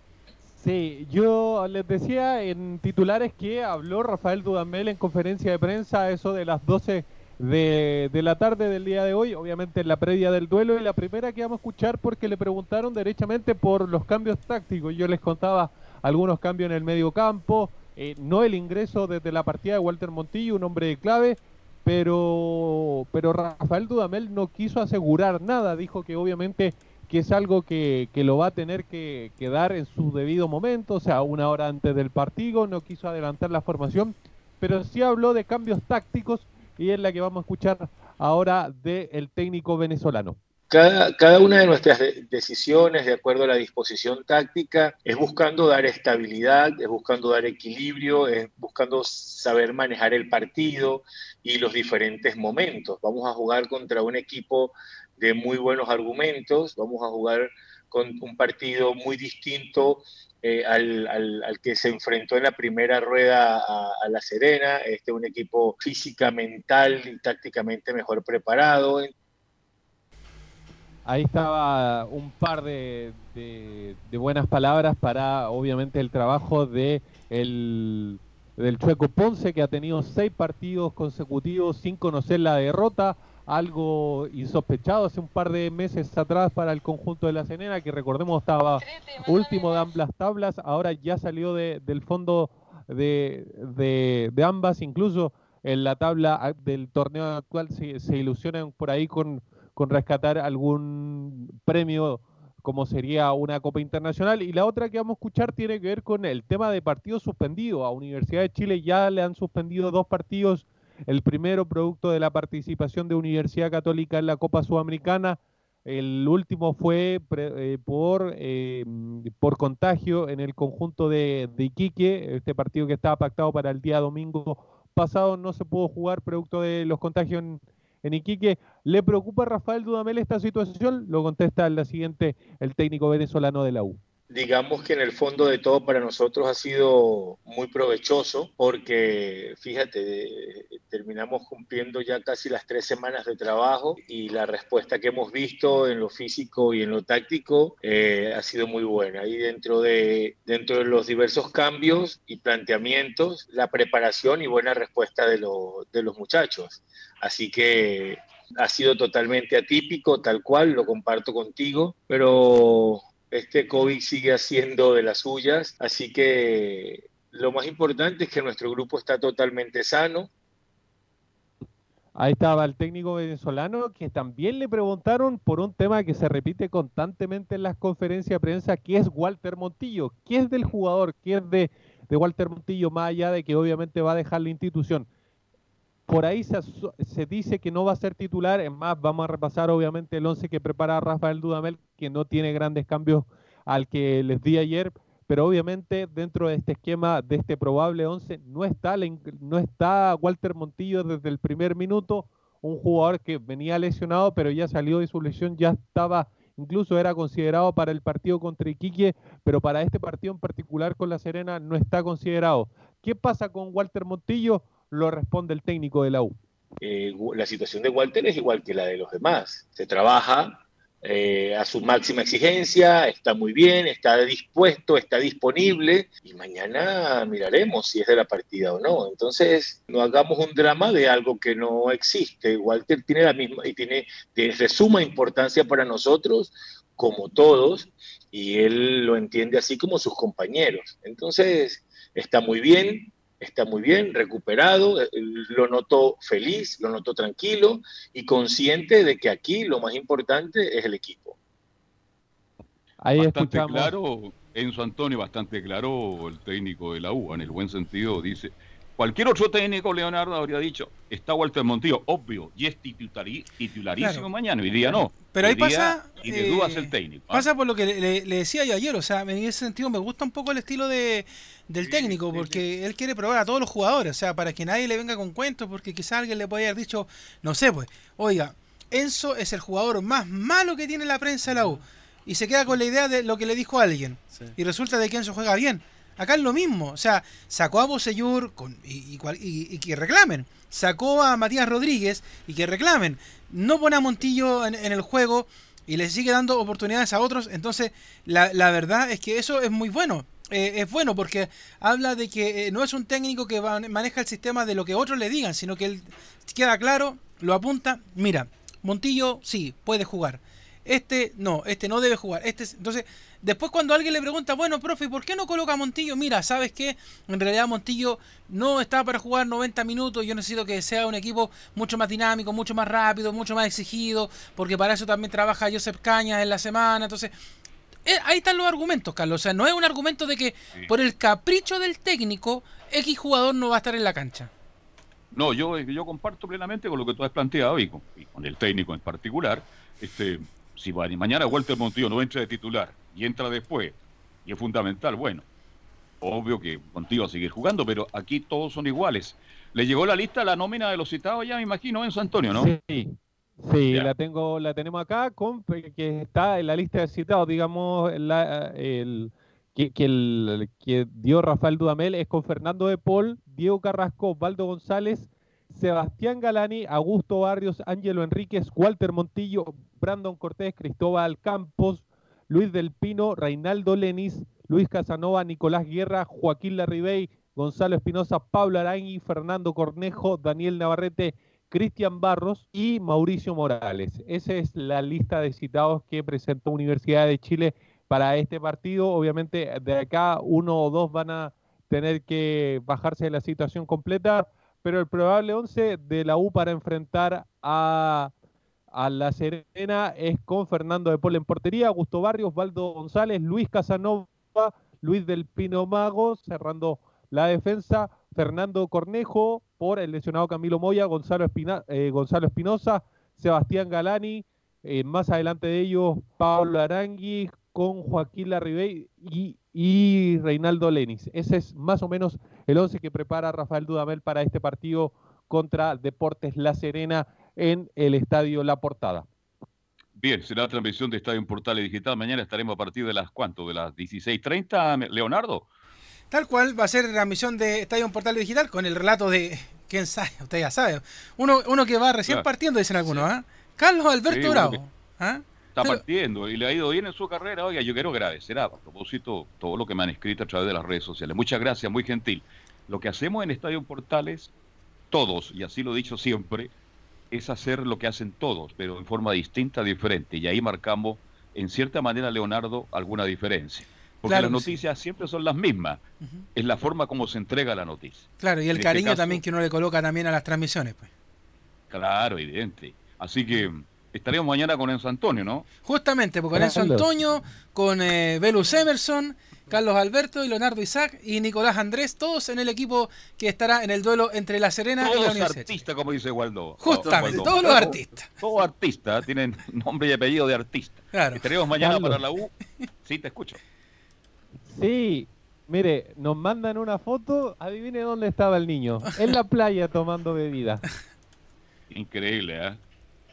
Sí, yo les decía en titulares que habló Rafael Dudamel en conferencia de prensa eso de las 12 de, la tarde del día de hoy, obviamente en la previa del duelo y la primera que vamos a escuchar porque le preguntaron derechamente por los cambios tácticos. Yo les contaba algunos cambios en el medio campo, eh, no el ingreso desde la partida de Walter Montillo, un hombre de clave, pero, pero Rafael Dudamel no quiso asegurar nada, dijo que obviamente que es algo que, que lo va a tener que, que dar en su debido momento, o sea, una hora antes del partido, no quiso adelantar la formación, pero sí habló de cambios tácticos y es la que vamos a escuchar ahora del técnico venezolano. Cada, cada una de nuestras de- decisiones, de acuerdo a la disposición táctica, es buscando dar estabilidad, es buscando dar equilibrio, es buscando saber manejar el partido y los diferentes momentos. Vamos a jugar contra un equipo de muy buenos argumentos, vamos a jugar con un partido muy distinto eh, al, al- al que se enfrentó en la primera rueda a, La Serena, este un equipo física, mental y tácticamente mejor preparado. Ahí estaba un par de, de- de buenas palabras para, obviamente, el trabajo de el, del Chueco Ponce, que ha tenido seis partidos consecutivos sin conocer la derrota, algo insospechado hace un par de meses atrás para el conjunto de la Serena, que recordemos estaba último de ambas tablas, ahora ya salió de- del fondo de, de- ambas, incluso en la tabla del torneo actual se, se ilusionan por ahí con, con rescatar algún premio como sería una Copa Internacional. Y la otra que vamos a escuchar tiene que ver con el tema de partidos suspendidos. A Universidad de Chile ya le han suspendido dos partidos. El primero producto de la participación de Universidad Católica en la Copa Sudamericana. El último fue pre- eh, por, eh, por contagio en el conjunto de, de Iquique. Este partido que estaba pactado para el día domingo pasado no se pudo jugar producto de los contagios en, en Iquique. ¿Le preocupa a Rafael Dudamel esta situación? Lo contesta la siguiente el técnico venezolano de la U. digamos que en el fondo de todo para nosotros ha sido muy provechoso porque, fíjate, terminamos cumpliendo ya casi las tres semanas de trabajo y la respuesta que hemos visto en lo físico y en lo táctico eh, ha sido muy buena. Y dentro de, dentro de los diversos cambios y planteamientos, la preparación y buena respuesta de, lo- de los muchachos. Así que ha sido totalmente atípico, tal cual, lo comparto contigo, pero este COVID sigue haciendo de las suyas, así que lo más importante es que nuestro grupo está totalmente sano. Ahí estaba el técnico venezolano que también le preguntaron por un tema que se repite constantemente en las conferencias de prensa, que es Walter Montillo. ¿Qué es del jugador? ¿Qué es de, de Walter Montillo? Más allá de que obviamente va a dejar la institución. Por ahí se, dice que no va a ser titular. Es más, vamos a repasar obviamente el 11 que prepara Rafael Dudamel, que no tiene grandes cambios al que les di ayer. Pero obviamente dentro de este esquema, de este probable 11, no está, no está Walter Montillo desde el primer minuto, un jugador que venía lesionado, pero ya salió de su lesión, ya estaba, incluso era considerado para el partido contra Iquique, pero para este partido en particular con La Serena no está considerado. ¿Qué pasa con Walter Montillo? Lo responde el técnico de la U. Eh, la situación de Walter es igual que la de los demás. Se trabaja eh, a su máxima exigencia, está muy bien, está dispuesto, está disponible y mañana miraremos si es de la partida o no. Entonces, no hagamos un drama de algo que no existe. Walter tiene la misma y tiene, tiene de suma importancia para nosotros, como todos, y él lo entiende así como sus compañeros. Entonces, está muy bien, está muy bien, recuperado, eh, lo notó feliz, lo notó tranquilo y consciente de que aquí lo más importante es el equipo. Ahí bastante escuchamos. claro, Enzo Antonio, bastante claro el técnico de la U, en el buen sentido, dice. Cualquier otro técnico, Leonardo, habría dicho, está Walter Montillo, obvio, y es titulari- titularísimo Claro. mañana, hoy día no. Pero Hoy ahí pasa, Y de eh, dudas el técnico. ¿ah? Pasa por lo que le, le- le decía yo ayer, o sea, en ese sentido me gusta un poco el estilo de, del técnico, porque él quiere probar a todos los jugadores, o sea, para que nadie le venga con cuentos, porque quizá alguien le puede haber dicho, no sé, pues, oiga, Enzo es el jugador más malo que tiene la prensa de la U, y se queda con la idea de lo que le dijo alguien, y resulta de que Enzo juega bien. Acá es lo mismo, o sea, sacó a Bosellur con, y, y y- que reclamen, sacó a Matías Rodríguez y que reclamen, no pone a Montillo en, el juego y le sigue dando oportunidades a otros, entonces la, verdad es que eso es muy bueno. Eh, es bueno porque habla de que eh, no es un técnico que maneja el sistema de lo que otros le digan, sino que él queda claro, lo apunta, mira, Montillo sí, puede jugar. Este no, este no debe jugar. Este es- entonces, después cuando alguien le pregunta, bueno, profe, ¿y ¿por qué no coloca a Montillo? Mira, ¿sabes qué? En realidad Montillo no está para jugar 90 minutos. Yo necesito que sea un equipo mucho más dinámico, mucho más rápido, mucho más exigido, porque para eso también trabaja Joseph Cañas en la semana. Entonces, eh, ahí están los argumentos, Carlos. O sea, no es un argumento de que por el capricho del técnico, X jugador no va a estar en la cancha. No, yo, yo comparto plenamente con lo que tú has planteado y con, y con el técnico en particular. Este, si mañana Walter Montillo no entra de titular y entra después, y es fundamental, bueno, obvio que Montillo va a seguir jugando, pero aquí todos son iguales. Le llegó la lista, la nómina de los citados ya, me imagino, en San Antonio, ¿no? Sí, sí, Ya. la tengo, la tenemos acá, con, que está en la lista de citados, digamos, la- el, que, que el que dio Rafael Dudamel es con Fernando de Paul, Diego Carrasco, Osvaldo González, Sebastián Galani, Augusto Barrios, Ángelo Enríquez, Walter Montillo, Brandon Cortés, Cristóbal Campos, Luis del Pino, Reinaldo Lenis, Luis Casanova, Nicolás Guerra, Joaquín Larribey, Gonzalo Espinosa, Pablo Arangui, Fernando Cornejo, Daniel Navarrete, Cristian Barros y Mauricio Morales. Esa es la lista de citados que presentó Universidad de Chile para este partido. Obviamente de acá uno o dos van a tener que bajarse de la situación completa, pero el probable 11 de la U para enfrentar a, a La Serena es con Fernando de Paul en portería, Augusto Barrios, Valdo González, Luis Casanova, Luis del Pino Mago, cerrando la defensa, Fernando Cornejo por el lesionado Camilo Moya, Gonzalo, Espina- eh, Gonzalo Espinosa, Sebastián Galani, eh, más adelante de ellos Pablo Arangui con Joaquín Larribey y, y Reinaldo Lenis. Ese es más o menos el 11 que prepara Rafael Dudamel para este partido contra Deportes La Serena en el Estadio La Portada. Bien, será transmisión de Estadio en Portales Digital. Mañana estaremos a partir de las cuánto, de las 16.30, Leonardo. Tal cual va a ser la misión de Estadio Portal Digital con el relato de, quién sabe, usted ya sabe, uno, uno que va recién Claro. partiendo, dicen algunos, ¿ah? Carlos Alberto Sí, Bravo. que- ¿ah? Está Pero- partiendo y le ha ido bien en su carrera. Oiga, yo quiero agradecer a, a propósito todo lo que me han escrito a través de las redes sociales. Muchas gracias, muy gentil. Lo que hacemos en Estadio Portales, todos, y así lo he dicho siempre, es hacer lo que hacen todos, pero en forma distinta, diferente. Y ahí marcamos, en cierta manera, Leonardo, alguna diferencia. Porque Claro las sí. noticias siempre son las mismas. Es la forma como se entrega la noticia. Claro, y el En este cariño caso- también que uno le coloca también a las transmisiones, pues. Claro, evidente. Así que estaremos mañana con Enzo Antonio, ¿no? Justamente, porque con Enzo Carlos. Antonio, con eh, Velus Emerson, Carlos Alberto y Leonardo Isaac y Nicolás Andrés, todos en el equipo que estará en el duelo entre La Serena y la Todos Universidad. artistas, como dice Waldo. Justamente, Waldo. todos los artistas. Todos artistas, tienen nombre y apellido de artista. Claro. Estaremos mañana para la U. Sí, te escucho. Sí, mire, nos mandan una foto, adivine dónde estaba el niño, en la playa tomando bebida. Increíble, ¿eh?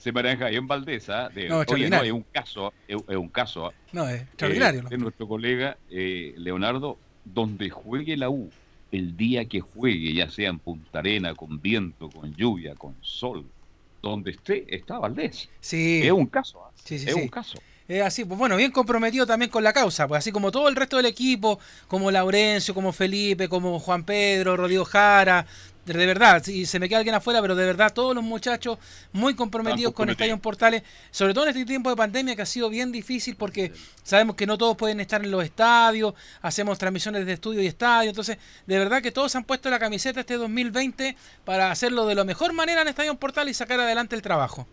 Se maneja ahí en Valdés, ¿ah? De- No, oye, no, es un caso, es, es un caso. No, es extraordinario. eh, de nuestro colega eh, Leonardo, donde juegue la U, el día que juegue, ya sea en Punta Arena, con viento, con lluvia, con sol, donde esté, está Valdés. Sí. Es un caso, ¿ah? Sí, sí, es un caso. Es así, pues bueno, bien comprometido también con la causa, pues así como todo el resto del equipo, como Laurencio, como Felipe, como Juan Pedro, Rodrigo Jara, de verdad, si se me queda alguien afuera, pero de verdad todos los muchachos muy comprometidos con. Estadio Portales, sobre todo en este tiempo de pandemia que ha sido bien difícil porque sabemos que no todos pueden estar en los estadios, hacemos transmisiones de estudio y estadio, entonces de verdad que todos han puesto la camiseta este 2020 para hacerlo de la mejor manera en Estadio Portales y sacar adelante el trabajo.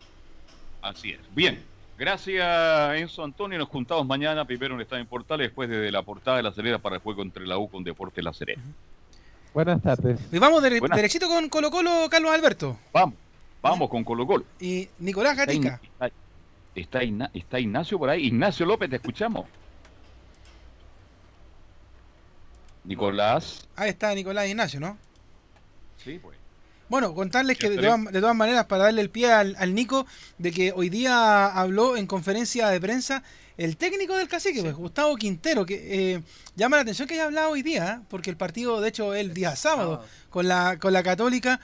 Así es. Bien. Gracias, Enzo Antonio. Nos juntamos mañana, primero en Estadio Portales, después desde la portada de la Serena para el juego entre la U con Deportes La Serena. Buenas tardes. Y vamos Buenas. derechito con Colo Colo, Carlos Alberto. Vamos, vamos con Colo Colo. Y Nicolás Gatica. Está, está está Ignacio por ahí. Ignacio López, te escuchamos. Nicolás. Ahí está Nicolás Ignacio, ¿no? Sí, pues. Bueno, contarles que de todas, de todas maneras, para darle el pie al, al Nico, de que hoy día habló en conferencia de prensa el técnico del cacique, pues, Gustavo Quintero, que eh, llama la atención que haya hablado hoy día, ¿eh? porque el partido, de hecho, el día sábado con la, con la Católica,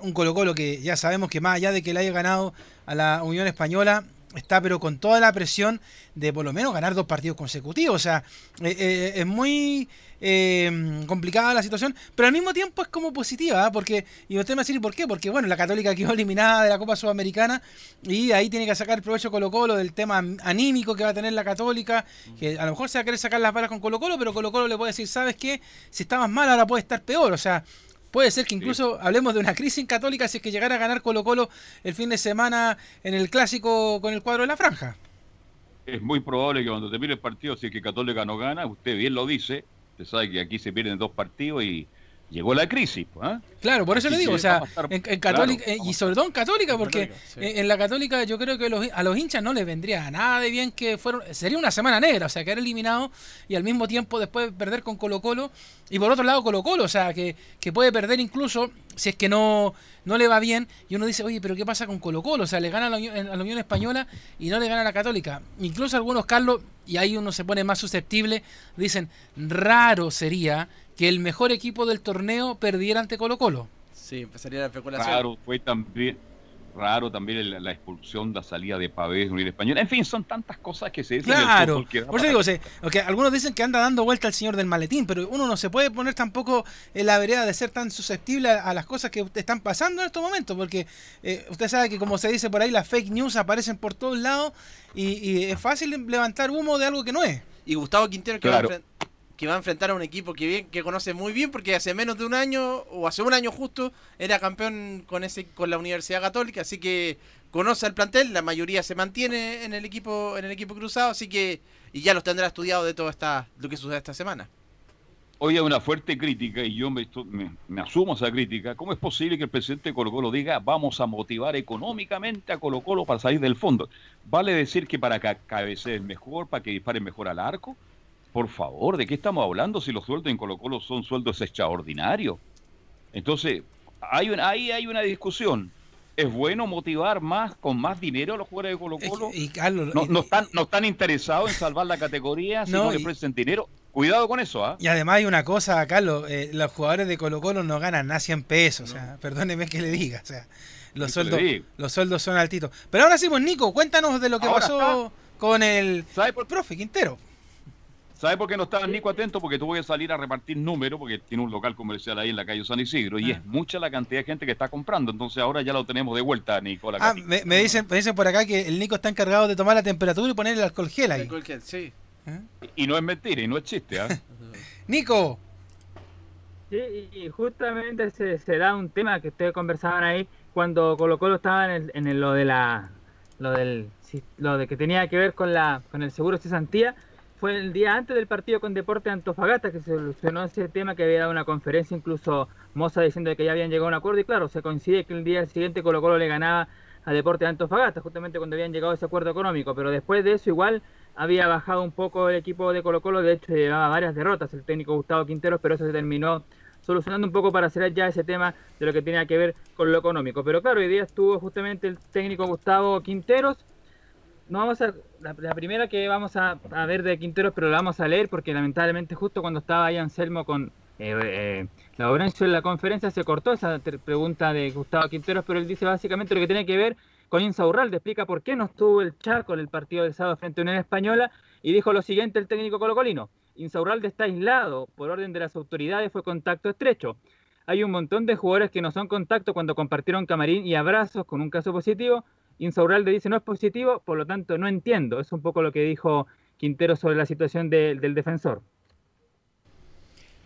un Colo Colo que ya sabemos que más allá de que le haya ganado a la Unión Española, está pero con toda la presión de por lo menos ganar dos partidos consecutivos. O sea, eh, eh, es muy eh, complicada la situación, pero al mismo tiempo es como positiva, ¿ah? porque, y usted me va a decir, ¿y por qué? Porque bueno, la Católica quedó eliminada de la Copa Sudamericana y ahí tiene que sacar provecho Colo Colo del tema anímico que va a tener la Católica, que a lo mejor se va a querer sacar las balas con Colo Colo, pero Colo Colo le puede decir, ¿sabes qué? Si estabas mal ahora puede estar peor, o sea... Puede ser que incluso hablemos de una crisis en Católica si es que llegara a ganar Colo Colo el fin de semana en el clásico con el cuadro de la franja. Es muy probable que cuando termine el partido, si es que Católica no gana, usted bien lo dice, usted sabe que aquí se pierden dos partidos y llegó la crisis. ¿ah? Claro, por eso le digo, o sea, estar- en, en Católica, claro, eh, y sobre todo en Católica, porque Católica, sí. en, en la Católica yo creo que los- a los hinchas no les vendría nada de bien que fueron, sería una semana negra, o sea, quedar eliminado y al mismo tiempo después perder con Colo Colo, y por otro lado Colo Colo, o sea, que, que puede perder incluso si es que no, no le va bien, y uno dice, oye, pero ¿qué pasa con Colo Colo? O sea, le gana a la, Unión, a la Unión Española y no le gana a la Católica. Incluso algunos, Carlos, y ahí uno se pone más susceptible, dicen, raro sería que el mejor equipo del torneo perdiera ante Colo Colo. Sí, empezaría la especulación. Claro, fue también, raro también el- la expulsión, la salida de Pavés de Unir Española. En fin, son tantas cosas que se dicen. en el Claro, que por eso para- digo, se- algunos dicen que anda dando vuelta al señor del maletín, pero uno no se puede poner tampoco en la vereda de ser tan susceptible a, a las cosas que están pasando en estos momentos, porque eh, usted sabe que como se dice por ahí, las fake news aparecen por todos lados y, y es fácil levantar humo de algo que no es. Y Gustavo Quintero que, Claro. va a que va a enfrentar a un equipo que bien que conoce muy bien porque hace menos de un año o hace un año justo era campeón con ese con la Universidad Católica, así que conoce al plantel, la mayoría se mantiene en el equipo en el equipo cruzado, así que y ya los tendrá estudiado de todo esta lo que sucede esta semana. Hoy hay una fuerte crítica y yo me, me- me asumo esa crítica. ¿Cómo es posible que el presidente de Colo Colo diga vamos a motivar económicamente a Colo Colo para salir del fondo? ¿Vale decir que para que cabeceen mejor, para que disparen mejor al arco? Por favor, ¿de qué estamos hablando si los sueldos en Colo Colo son sueldos extraordinarios? Entonces, hay una, ahí hay una discusión. ¿Es bueno motivar más con más dinero a los jugadores de Colo Colo? Y Carlos, no, y- no están, no están interesados en salvar la categoría si [LAUGHS] No, no, le prestan dinero. Cuidado con eso, ¿ah? Y además hay una cosa, Carlos, eh, los jugadores de Colo Colo no ganan nada 100 pesos, o sea, perdóneme que le diga, o sea, los sueldos, los sueldos son altitos. Pero ahora sí, pues Nico, cuéntanos de lo que Ahora pasó con el profe Quintero. ¿Sabe por qué no estaba Nico atento? Porque tuvo que salir a repartir números, porque tiene un local comercial ahí en la calle San Isidro, y Ah. es mucha la cantidad de gente que está comprando. Entonces ahora ya lo tenemos de vuelta, Nicola. Ah, me, me dicen, me dicen por acá que el Nico está encargado de tomar la temperatura y poner el alcohol gel ahí. sí. Y no es mentira, y no es chiste, ¿ah? [LAUGHS] Nico. Sí, y justamente se, se da un tema que ustedes conversaban ahí cuando Colo Colo estaba en, el- en el- lo de la lo del lo de que tenía que ver con la con el seguro de cesantía fue el día antes del partido con Deporte Antofagasta que se solucionó ese tema que había dado una conferencia incluso Moza diciendo que ya habían llegado a un acuerdo y claro se coincide que el día siguiente Colo Colo le ganaba a Deporte Antofagasta justamente cuando habían llegado a ese acuerdo económico pero después de eso igual había bajado un poco el equipo de Colo Colo de hecho llevaba varias derrotas el técnico Gustavo Quinteros pero eso se terminó solucionando un poco para cerrar ya ese tema de lo que tenía que ver con lo económico. Pero claro, hoy día estuvo justamente el técnico Gustavo Quinteros. No vamos a, la, primera que vamos a, ver de Quinteros, pero la vamos a leer porque lamentablemente justo cuando estaba ahí Anselmo con eh, eh, la Laurencio en la conferencia se cortó esa pregunta de Gustavo Quinteros, pero él dice básicamente lo que tiene que ver con Insaurralde, explica por qué no estuvo el Chaco en el partido del sábado frente a Unión Española y dijo lo siguiente el técnico colocolino. Insaurralde está aislado por orden de las autoridades, fue contacto estrecho. Hay un montón de jugadores que no son contacto cuando compartieron camarín y abrazos con un caso positivo. Insaurralde dice no es positivo, por lo tanto no entiendo. Es un poco lo que dijo Quintero sobre la situación de- del defensor.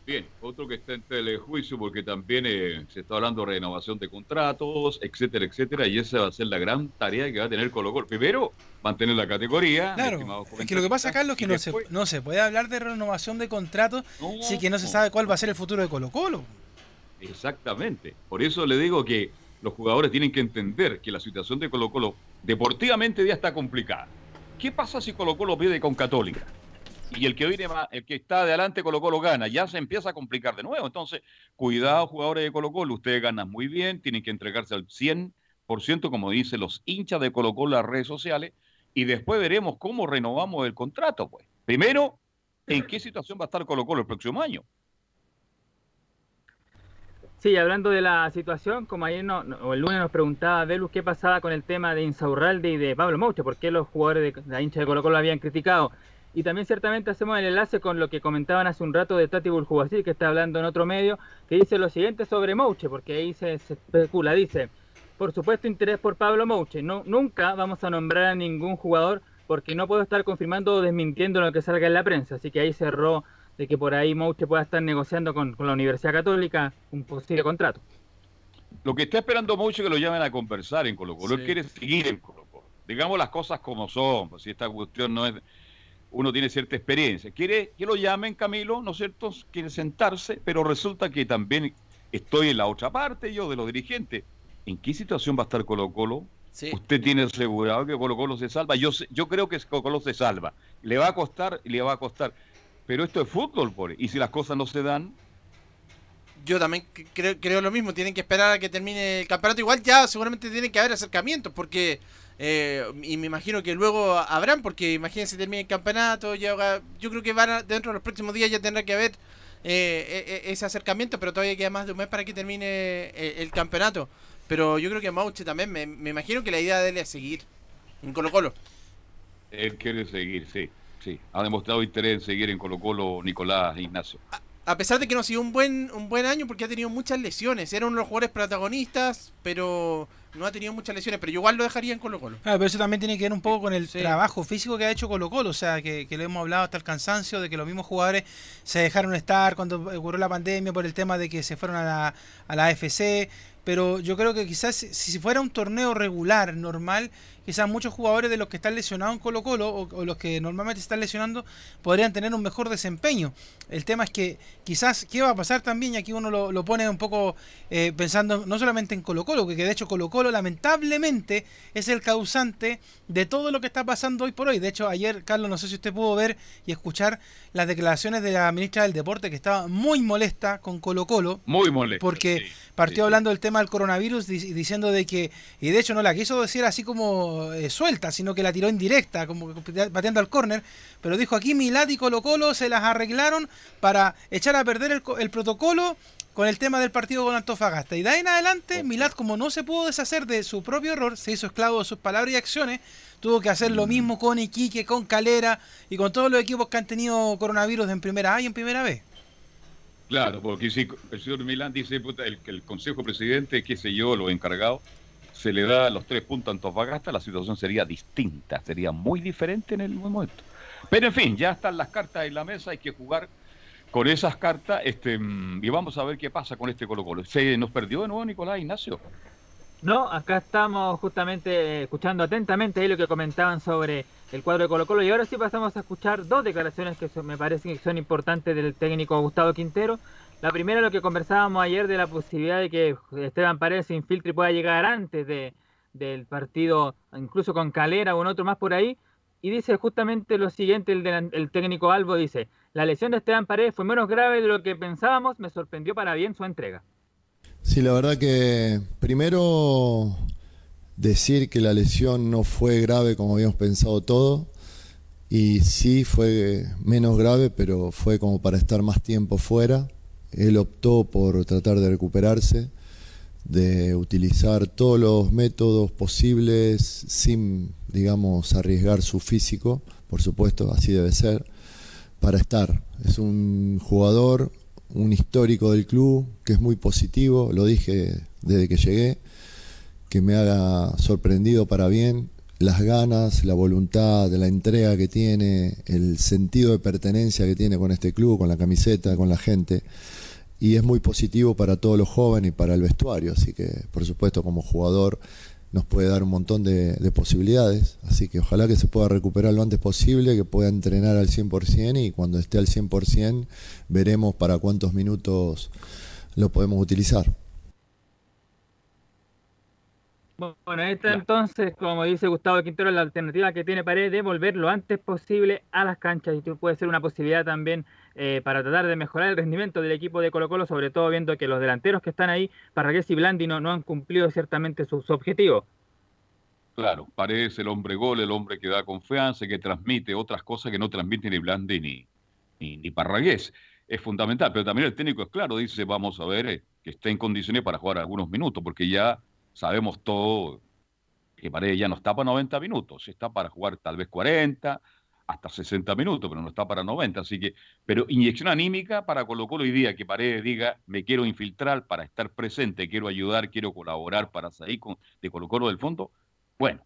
Bien, otro que está en telejuicio porque también eh, se está hablando de renovación de contratos, etcétera, etcétera, y esa va a ser la gran tarea que va a tener Colo Colo. Primero, mantener la categoría. Claro, es que lo que pasa, Carlos, es que no se, no se puede hablar de renovación de contratos si que no se sabe cuál va a ser el futuro de Colo Colo. Exactamente. Por eso le digo que los jugadores tienen que entender que la situación de Colo Colo deportivamente ya está complicada. ¿Qué pasa si Colo Colo pierde con Católica? Y el que viene más, el que está adelante Colo Colo gana, ya se empieza a complicar de nuevo. Entonces, cuidado jugadores de Colo Colo, ustedes ganan muy bien, tienen que entregarse al 100%, como dicen los hinchas de Colo Colo en las redes sociales, y después veremos cómo renovamos el contrato, pues. Primero, ¿en qué situación va a estar Colo Colo el próximo año? Sí, hablando de la situación, como ayer no, el lunes nos preguntaba Velus qué pasaba con el tema de Insaurralde y de Pablo Mouche, por qué los jugadores de la hincha de Colo Colo lo habían criticado. Y también ciertamente hacemos el enlace con lo que comentaban hace un rato de Tati Buljubací, que está hablando en otro medio, que dice lo siguiente sobre Mouche, porque ahí se, se especula, dice, por supuesto interés por Pablo Mouche, no, nunca vamos a nombrar a ningún jugador porque no puedo estar confirmando o desmintiendo lo que salga en la prensa, así que ahí cerró de que por ahí Mouche pueda estar negociando con, con la Universidad Católica un posible contrato. Lo que está esperando mucho es que lo llamen a conversar en Colo Colo. Él Sí. quiere seguir en Colo Colo. Digamos las cosas como son, pues si esta cuestión no es... Uno tiene cierta experiencia. Quiere que lo llamen, Camilo, ¿no es cierto? Quiere sentarse, pero resulta que también estoy en la otra parte, yo, de los dirigentes. ¿En qué situación va a estar Colo Colo? Usted tiene asegurado que Colo Colo se salva. Yo, yo creo que Colo Colo se salva. Le va a costar y le va a costar. Pero esto es fútbol, por y si las cosas no se dan, Yo también creo, creo lo mismo, tienen que esperar a que termine el campeonato. Igual ya seguramente tienen que haber acercamientos, porque. eh, y me imagino que luego habrán, porque imagínense termine el campeonato. Ya, yo creo que van a- dentro de los próximos días ya tendrá que haber eh, e- e- ese acercamiento, pero todavía queda más de un mes para que termine eh, el campeonato. Pero yo creo que Mauche también, me, me imagino que la idea de él es seguir en Colo Colo. Él quiere seguir, sí. Sí, ha demostrado interés en seguir en Colo Colo Nicolás Ignacio. A pesar de que no ha sido un buen, un buen año porque ha tenido muchas lesiones. Era uno de los jugadores protagonistas, pero no ha tenido muchas lesiones. Pero yo igual lo dejaría en Colo Colo. Ah, pero eso también tiene que ver un poco con el trabajo físico que ha hecho Colo Colo, o sea, que, que lo hemos hablado hasta el cansancio, de que los mismos jugadores se dejaron estar cuando ocurrió la pandemia por el tema de que se fueron a la, a la AFC, pero yo creo que quizás si, fuera un torneo regular, normal, quizás muchos jugadores de los que están lesionados en Colo Colo o, o los que normalmente están lesionando podrían tener un mejor desempeño. El tema es que quizás, ¿qué va a pasar también? Y aquí uno lo, lo pone un poco eh, pensando no solamente en Colo Colo, que de hecho Colo Colo lamentablemente es el causante de todo lo que está pasando hoy por hoy. De hecho, ayer, Carlos, no sé si usted pudo ver y escuchar las declaraciones de la ministra del Deporte, que estaba muy molesta con Colo Colo. Muy molesta. Porque partió hablando del tema del coronavirus, di- diciendo de que, y de hecho no la quiso decir así como eh, suelta, sino que la tiró indirecta, como que pateando al córner, pero dijo aquí Milad y Colo Colo se las arreglaron para echar a perder el, el protocolo con el tema del partido con Antofagasta. Y de ahí en adelante, Milad, como no se pudo deshacer de su propio error, se hizo esclavo de sus palabras y acciones, tuvo que hacer lo mismo con Iquique, con Calera y con todos los equipos que han tenido coronavirus en primera A y en primera B. Claro, porque si el señor Milán dice puta, el, que el Consejo Presidente, qué sé yo, los encargados, se le da los tres puntos a Antofagasta, la situación sería distinta, sería muy diferente en el momento. Pero en fin, ya están las cartas en la mesa, hay que jugar con esas cartas este, mm, y vamos a ver qué pasa con este Colo Colo. ¿Se nos perdió de nuevo Nicolás Ignacio? No, acá estamos justamente escuchando atentamente ahí lo que comentaban sobre el cuadro de Colo Colo y ahora sí pasamos a escuchar dos declaraciones que me parecen que son importantes del técnico Gustavo Quintero. La primera lo que conversábamos ayer de la posibilidad de que Esteban Paredes se infiltre y pueda llegar antes de, del partido, incluso con Calera o un otro más por ahí. Y dice justamente lo siguiente, el, delan- el técnico Albo dice, la lesión de Esteban Paredes fue menos grave de lo que pensábamos, me sorprendió para bien su entrega. Sí, la verdad que primero decir que la lesión no fue grave como habíamos pensado todo y sí fue menos grave, pero fue como para estar más tiempo fuera. Él optó por tratar de recuperarse, de utilizar todos los métodos posibles sin, digamos, arriesgar su físico, por supuesto, así debe ser, para estar. Es un jugador, un histórico del club, que es muy positivo, lo dije desde que llegué, que me haga sorprendido para bien, las ganas, la voluntad, la entrega que tiene, el sentido de pertenencia que tiene con este club, con la camiseta, con la gente. Y es muy positivo para todos los jóvenes y para el vestuario, así que por supuesto como jugador nos puede dar un montón de, de posibilidades, así que ojalá que se pueda recuperar lo antes posible, que pueda entrenar al 100% y cuando esté al 100% veremos para cuántos minutos lo podemos utilizar. Bueno, esta entonces, como dice Gustavo Quintero, la alternativa que tiene Paredes de volver lo antes posible a las canchas y esto puede ser una posibilidad también eh, para tratar de mejorar el rendimiento del equipo de Colo Colo, sobre todo viendo que los delanteros que están ahí, Parragués y Blandi, no, han cumplido ciertamente su, su objetivo. Claro, parece el hombre gol, el hombre que da confianza, que transmite otras cosas que no transmite ni Blandi ni, ni, ni Parragués. Es fundamental, pero también el técnico es claro, dice, vamos a ver, eh, que esté en condiciones para jugar algunos minutos, porque ya sabemos todo que Paredes ya no está para 90 minutos, está para jugar tal vez 40, hasta 60 minutos, pero no está para 90, así que, pero inyección anímica para Colo Colo hoy día, que Paredes diga, me quiero infiltrar para estar presente, quiero ayudar, quiero colaborar para salir con, de Colo Colo del fondo, bueno,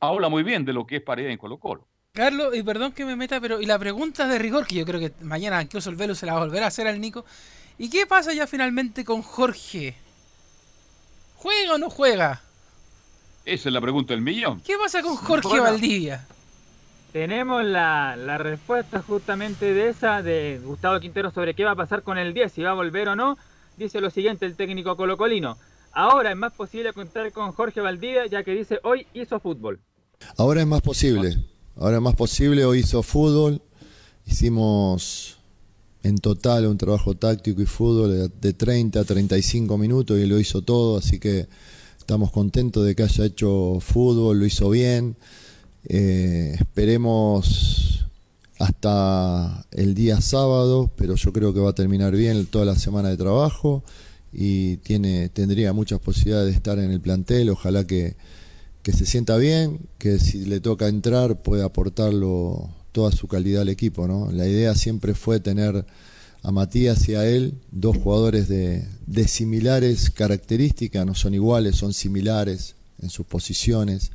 habla muy bien de lo que es Paredes en Colo Colo. Carlos, y perdón que me meta, pero y la pregunta de rigor, que yo creo que mañana incluso el Velo se la va a volver a hacer al Nico. ¿Y qué pasa ya finalmente con Jorge? ¿Juega o no juega? Esa es la pregunta del millón. ¿Qué pasa con Jorge Bueno. Valdivia? Tenemos la, respuesta justamente de esa de Gustavo Quintero sobre qué va a pasar con el 10, si va a volver o no. Dice lo siguiente el técnico colocolino. Ahora es más posible contar con Jorge Valdivia ya que dice hoy hizo fútbol. Ahora es más posible, ahora es más posible, hoy hizo fútbol, hicimos en total un trabajo táctico y fútbol de 30 a 35 minutos y lo hizo todo, así que estamos contentos de que haya hecho fútbol, lo hizo bien, Eh, esperemos hasta el día sábado, pero yo creo que va a terminar bien toda la semana de trabajo y tiene, tendría muchas posibilidades de estar en el plantel. Ojalá que, que se sienta bien, que si le toca entrar pueda aportarlo toda su calidad al equipo. ¿no? La idea siempre fue tener a Matías y a él, dos jugadores de, de similares características, no son iguales, son similares en sus posiciones.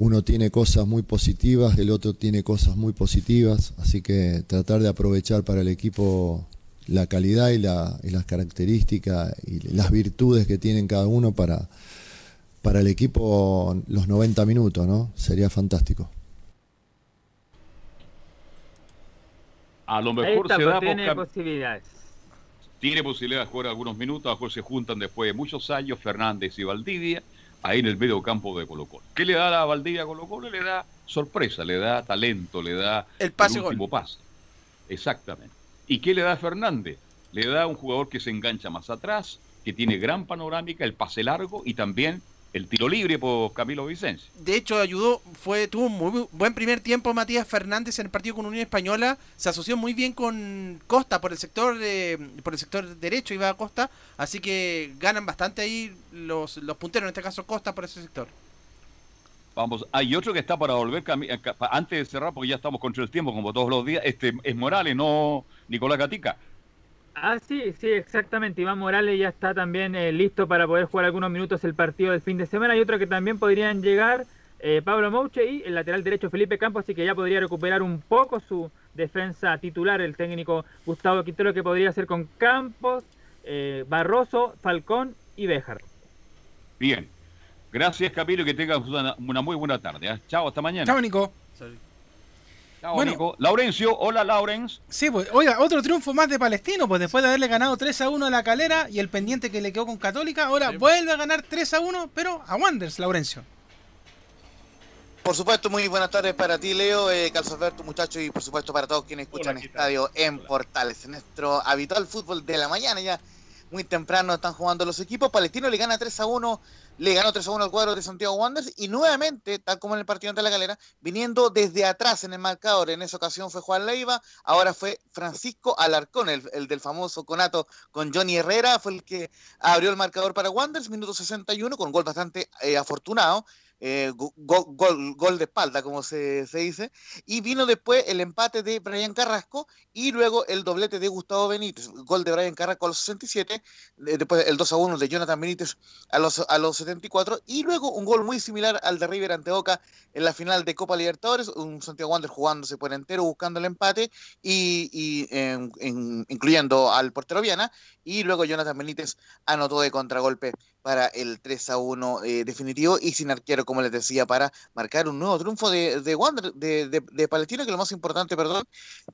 Uno tiene cosas muy positivas, el otro tiene cosas muy positivas, así que tratar de aprovechar para el equipo la calidad y, la- y las características y las virtudes que tienen cada uno para, para el equipo los 90 minutos, ¿no? Sería fantástico. A lo Ahí mejor está, se pues, da tiene posibilidades. tiene posibilidad de jugar algunos minutos, a lo mejor se juntan después de muchos años Fernández y Valdivia, ahí en el medio campo de Colo Colo. ¿Qué le da a Valdivia a Colo Colo? Le da sorpresa, le da talento, le da El pase último pase. Exactamente. ¿Y qué le da a Fernández? Le da un jugador que se engancha más atrás, que tiene gran panorámica, el pase largo y también el tiro libre por Camilo Vicencio. De hecho, ayudó, fue, tuvo un muy bu- buen primer tiempo Matías Fernández en el partido con Unión Española. Se asoció muy bien con Costa por el sector eh, por el sector derecho, iba a Costa. Así que ganan bastante ahí los, los punteros, en este caso Costa por ese sector. Vamos, hay otro que está para volver eh, antes de cerrar, porque ya estamos contra el tiempo, como todos los días. Este es Morales, no Nicolás Gatica. Ah, sí, sí, exactamente. Iván Morales ya está también eh, listo para poder jugar algunos minutos el partido del fin de semana. Y otro que también podrían llegar, eh, Pablo Mouche y el lateral derecho Felipe Campos, así que ya podría recuperar un poco su defensa titular el técnico Gustavo Quintero, que podría ser con Campos, eh, Barroso, Falcón y Béjar. Bien. Gracias, Camilo, y que tengas una, una muy buena tarde. ¿eh? Chao, hasta mañana. Chao, Nico. Chao, Bueno. Laurencio, hola, Laurens. Sí, pues, oiga, otro triunfo más de Palestino, pues después de haberle ganado 3 a 1 a la calera y el pendiente que le quedó con Católica, ahora vuelve a ganar 3 a 1, pero a Wanderers, Laurencio. Por supuesto, muy buenas tardes para ti, Leo, eh, Carlos Alberto, muchachos, y por supuesto para todos quienes escuchan Estadio en Portales. En nuestro habitual fútbol de la mañana, ya muy temprano están jugando los equipos. Palestino le gana 3 a 1, le ganó 3 a 1 al cuadro de Santiago Wanderers, y nuevamente, tal como en el partido ante la galera, viniendo desde atrás en el marcador. En esa ocasión fue Juan Leiva, ahora fue Francisco Alarcón, el, el del famoso conato con Johnny Herrera, fue el que abrió el marcador para Wanderers, minuto 61, con gol bastante eh, afortunado eh, go- go- gol, gol de espalda, como se, dice, y vino después el empate de Brian Carrasco y luego el doblete de Gustavo Benítez, gol de Brian Carrasco a los 67, eh, después el 2 a 1 de Jonathan Benítez a los, a los 74, y luego un gol muy similar al de River ante Boca en la final de Copa Libertadores, un Santiago Wander jugándose por entero, buscando el empate, y, y, en- en- incluyendo al portero Viana, y luego Jonathan Benítez anotó de contragolpe para el 3 a 1 eh, definitivo y sin arquero, como les decía, para marcar un nuevo triunfo de, de, Wander- de, de- Palestino, que lo más importante, perdón,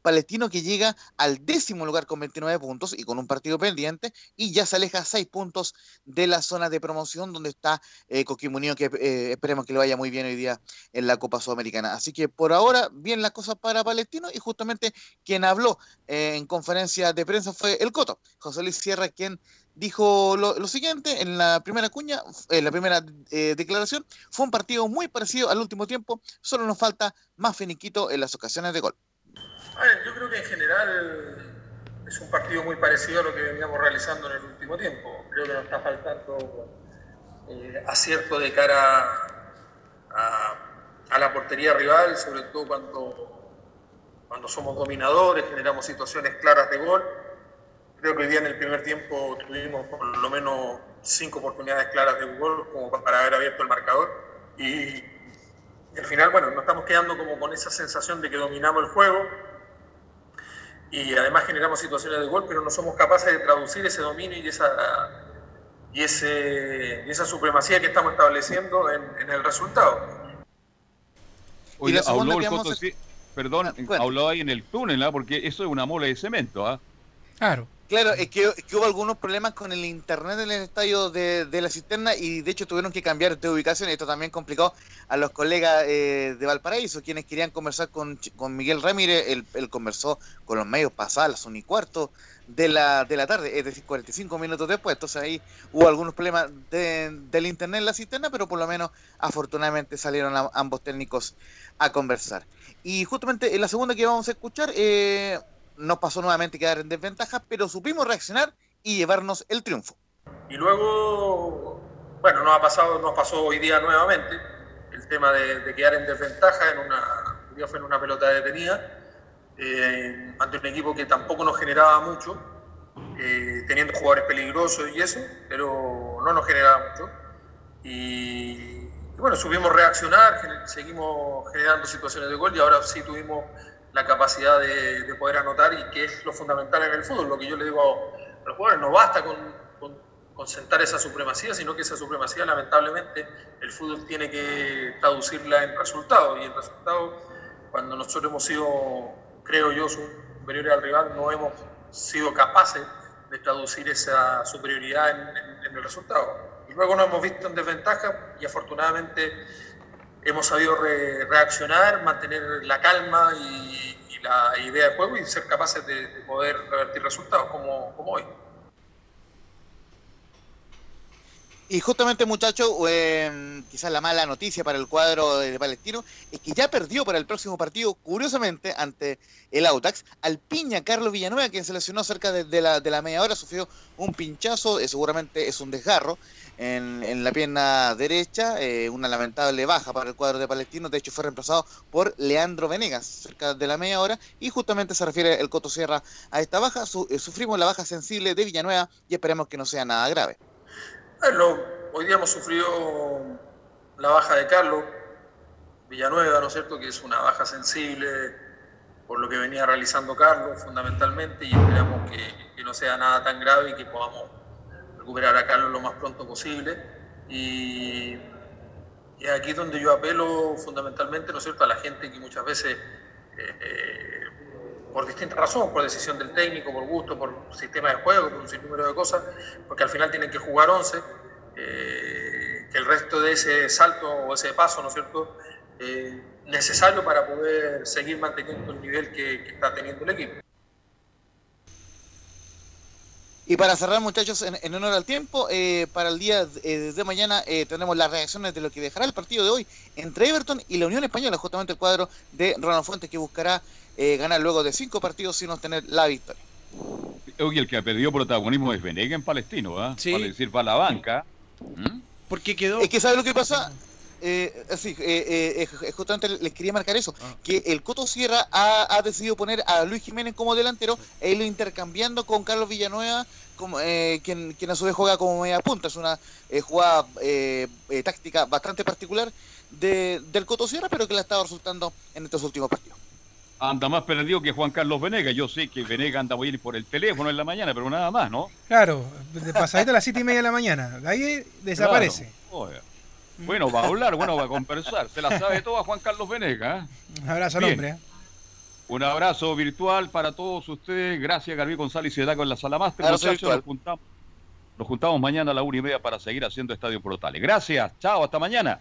Palestino que llega al décimo lugar con 29 puntos y con un partido pendiente y ya se aleja 6 puntos de la zona de promoción donde está eh, Coquimbo Unido, que eh, esperemos que le vaya muy bien hoy día en la Copa Sudamericana. Así que por ahora, bien las cosas para Palestino y justamente quien habló eh, en conferencia de prensa fue el Coto, José Luis Sierra, quien dijo lo, lo siguiente en la primera cuña, en la primera eh, declaración, fue un partido muy parecido al último tiempo, solo nos falta más finiquito en las ocasiones de gol. A ver, yo creo que en general es un partido muy parecido a lo que veníamos realizando en el último tiempo. Creo que nos está faltando eh, acierto de cara a, a la portería rival, sobre todo cuando, cuando somos dominadores, generamos situaciones claras de gol. Creo que hoy día en el primer tiempo tuvimos por lo menos cinco oportunidades claras de gol como para haber abierto el marcador. Y, al final, bueno, nos estamos quedando como con esa sensación de que dominamos el juego y además generamos situaciones de gol, pero no somos capaces de traducir ese dominio y esa, y ese, y esa supremacía que estamos estableciendo en, en el resultado. Oye, la habló el Coto, a- sí, perdón, habló ahí en el túnel, ¿ah? porque eso es una mola de cemento. ¿ah? Claro. Claro, es que, hubo algunos problemas con el internet en el estadio de, de la cisterna y de hecho tuvieron que cambiar de ubicación. Esto también complicó a los colegas eh, de Valparaíso, quienes querían conversar con, con Miguel Ramírez. Él, conversó con los medios pasadas, las 1 y cuarto de la, de la tarde, es decir, 45 minutos después. Entonces ahí hubo algunos problemas de- del internet en la cisterna, pero por lo menos afortunadamente salieron a- ambos técnicos a conversar. Y justamente en la segunda que vamos a escuchar, eh, nos pasó nuevamente quedar en desventaja, pero supimos reaccionar y llevarnos el triunfo. Y luego, bueno, nos ha pasado, nos pasó hoy día nuevamente el tema de, de quedar en desventaja en una, fue en una pelota detenida, eh, ante un equipo que tampoco nos generaba mucho, eh, teniendo jugadores peligrosos y eso, pero no nos generaba mucho. Y, y bueno, supimos reaccionar, seguimos generando situaciones de gol y ahora sí tuvimos la capacidad de, de poder anotar y que es lo fundamental en el fútbol. Lo que yo le digo a, los jugadores, no basta con, con, con sentar esa supremacía, sino que esa supremacía lamentablemente el fútbol tiene que traducirla en resultados y el resultado, cuando nosotros hemos sido, creo yo, superiores al rival, no hemos sido capaces de traducir esa superioridad en, en- en el resultado. Y luego nos hemos visto en desventaja y afortunadamente hemos sabido re- reaccionar, mantener la calma y, la idea de juego y ser capaces de, de poder revertir resultados como, como hoy. Y justamente, muchachos, eh, quizás la mala noticia para el cuadro de Palestino es que ya perdió para el próximo partido, curiosamente, ante el Autax, al piña Carlos Villanueva, quien se lesionó cerca de, la, de la media hora, sufrió un pinchazo, eh, seguramente es un desgarro en, en la pierna derecha, eh, una lamentable baja para el cuadro de Palestino, de hecho fue reemplazado por Leandro Venegas cerca de la media hora, y justamente se refiere el Coto Sierra a esta baja, Su- eh, sufrimos la baja sensible de Villanueva y esperemos que no sea nada grave. Hoy día hemos sufrido la baja de Carlos Villanueva, ¿no es cierto? Que es una baja sensible por lo que venía realizando Carlos fundamentalmente y esperamos que, no sea nada tan grave y que podamos recuperar a Carlos lo más pronto posible. Y, y aquí es donde yo apelo fundamentalmente, ¿no es cierto?, a la gente que muchas veces, eh, eh, por distintas razones, por decisión del técnico, por gusto, por sistema de juego, por un sinnúmero de cosas, porque al final tienen que jugar 11, eh, que el resto de ese salto o ese paso, ¿no es cierto?, eh, necesario para poder seguir manteniendo el nivel que, está teniendo el equipo. Y para cerrar, muchachos, en, honor al tiempo, eh, para el día de mañana eh, tenemos las reacciones de lo que dejará el partido de hoy entre Everton y la Unión Española, justamente el cuadro de Ronald Fuentes que buscará eh, ganar luego de cinco partidos sin obtener la victoria. Oye, el que ha perdido protagonismo es Venega en Palestino, ¿ah? Sí. Para decir, para la banca. ¿Mm? Porque quedó. Es que ¿sabe lo que pasa? Eh, sí, eh, eh, eh, justamente les quería marcar eso, que el Coto Sierra ha, ha decidido poner a Luis Jiménez como delantero e irlo intercambiando con Carlos Villanueva, como, eh, quien, quien a su vez juega como media punta. Es una eh, jugada eh, eh, táctica bastante particular de, del Coto Sierra, pero que le ha estado resultando en estos últimos partidos. Anda más perdido que Juan Carlos Venega. Yo sé que Venega anda muy bien por el teléfono en la mañana, pero nada más, ¿no? Claro, de pasadita a las siete y media de la mañana. Ahí desaparece. Claro. Bueno, va a hablar, bueno, va a conversar. Se la sabe toda Juan Carlos Venega. ¿eh? Un abrazo al hombre. ¿eh? Un abrazo virtual para todos ustedes. Gracias, Gabriel González y Daco en la sala máster. Abrazo Muchachos, virtual. nos juntamos, nos juntamos mañana a la una y media para seguir haciendo Estadio Portales. Gracias, chao, hasta mañana.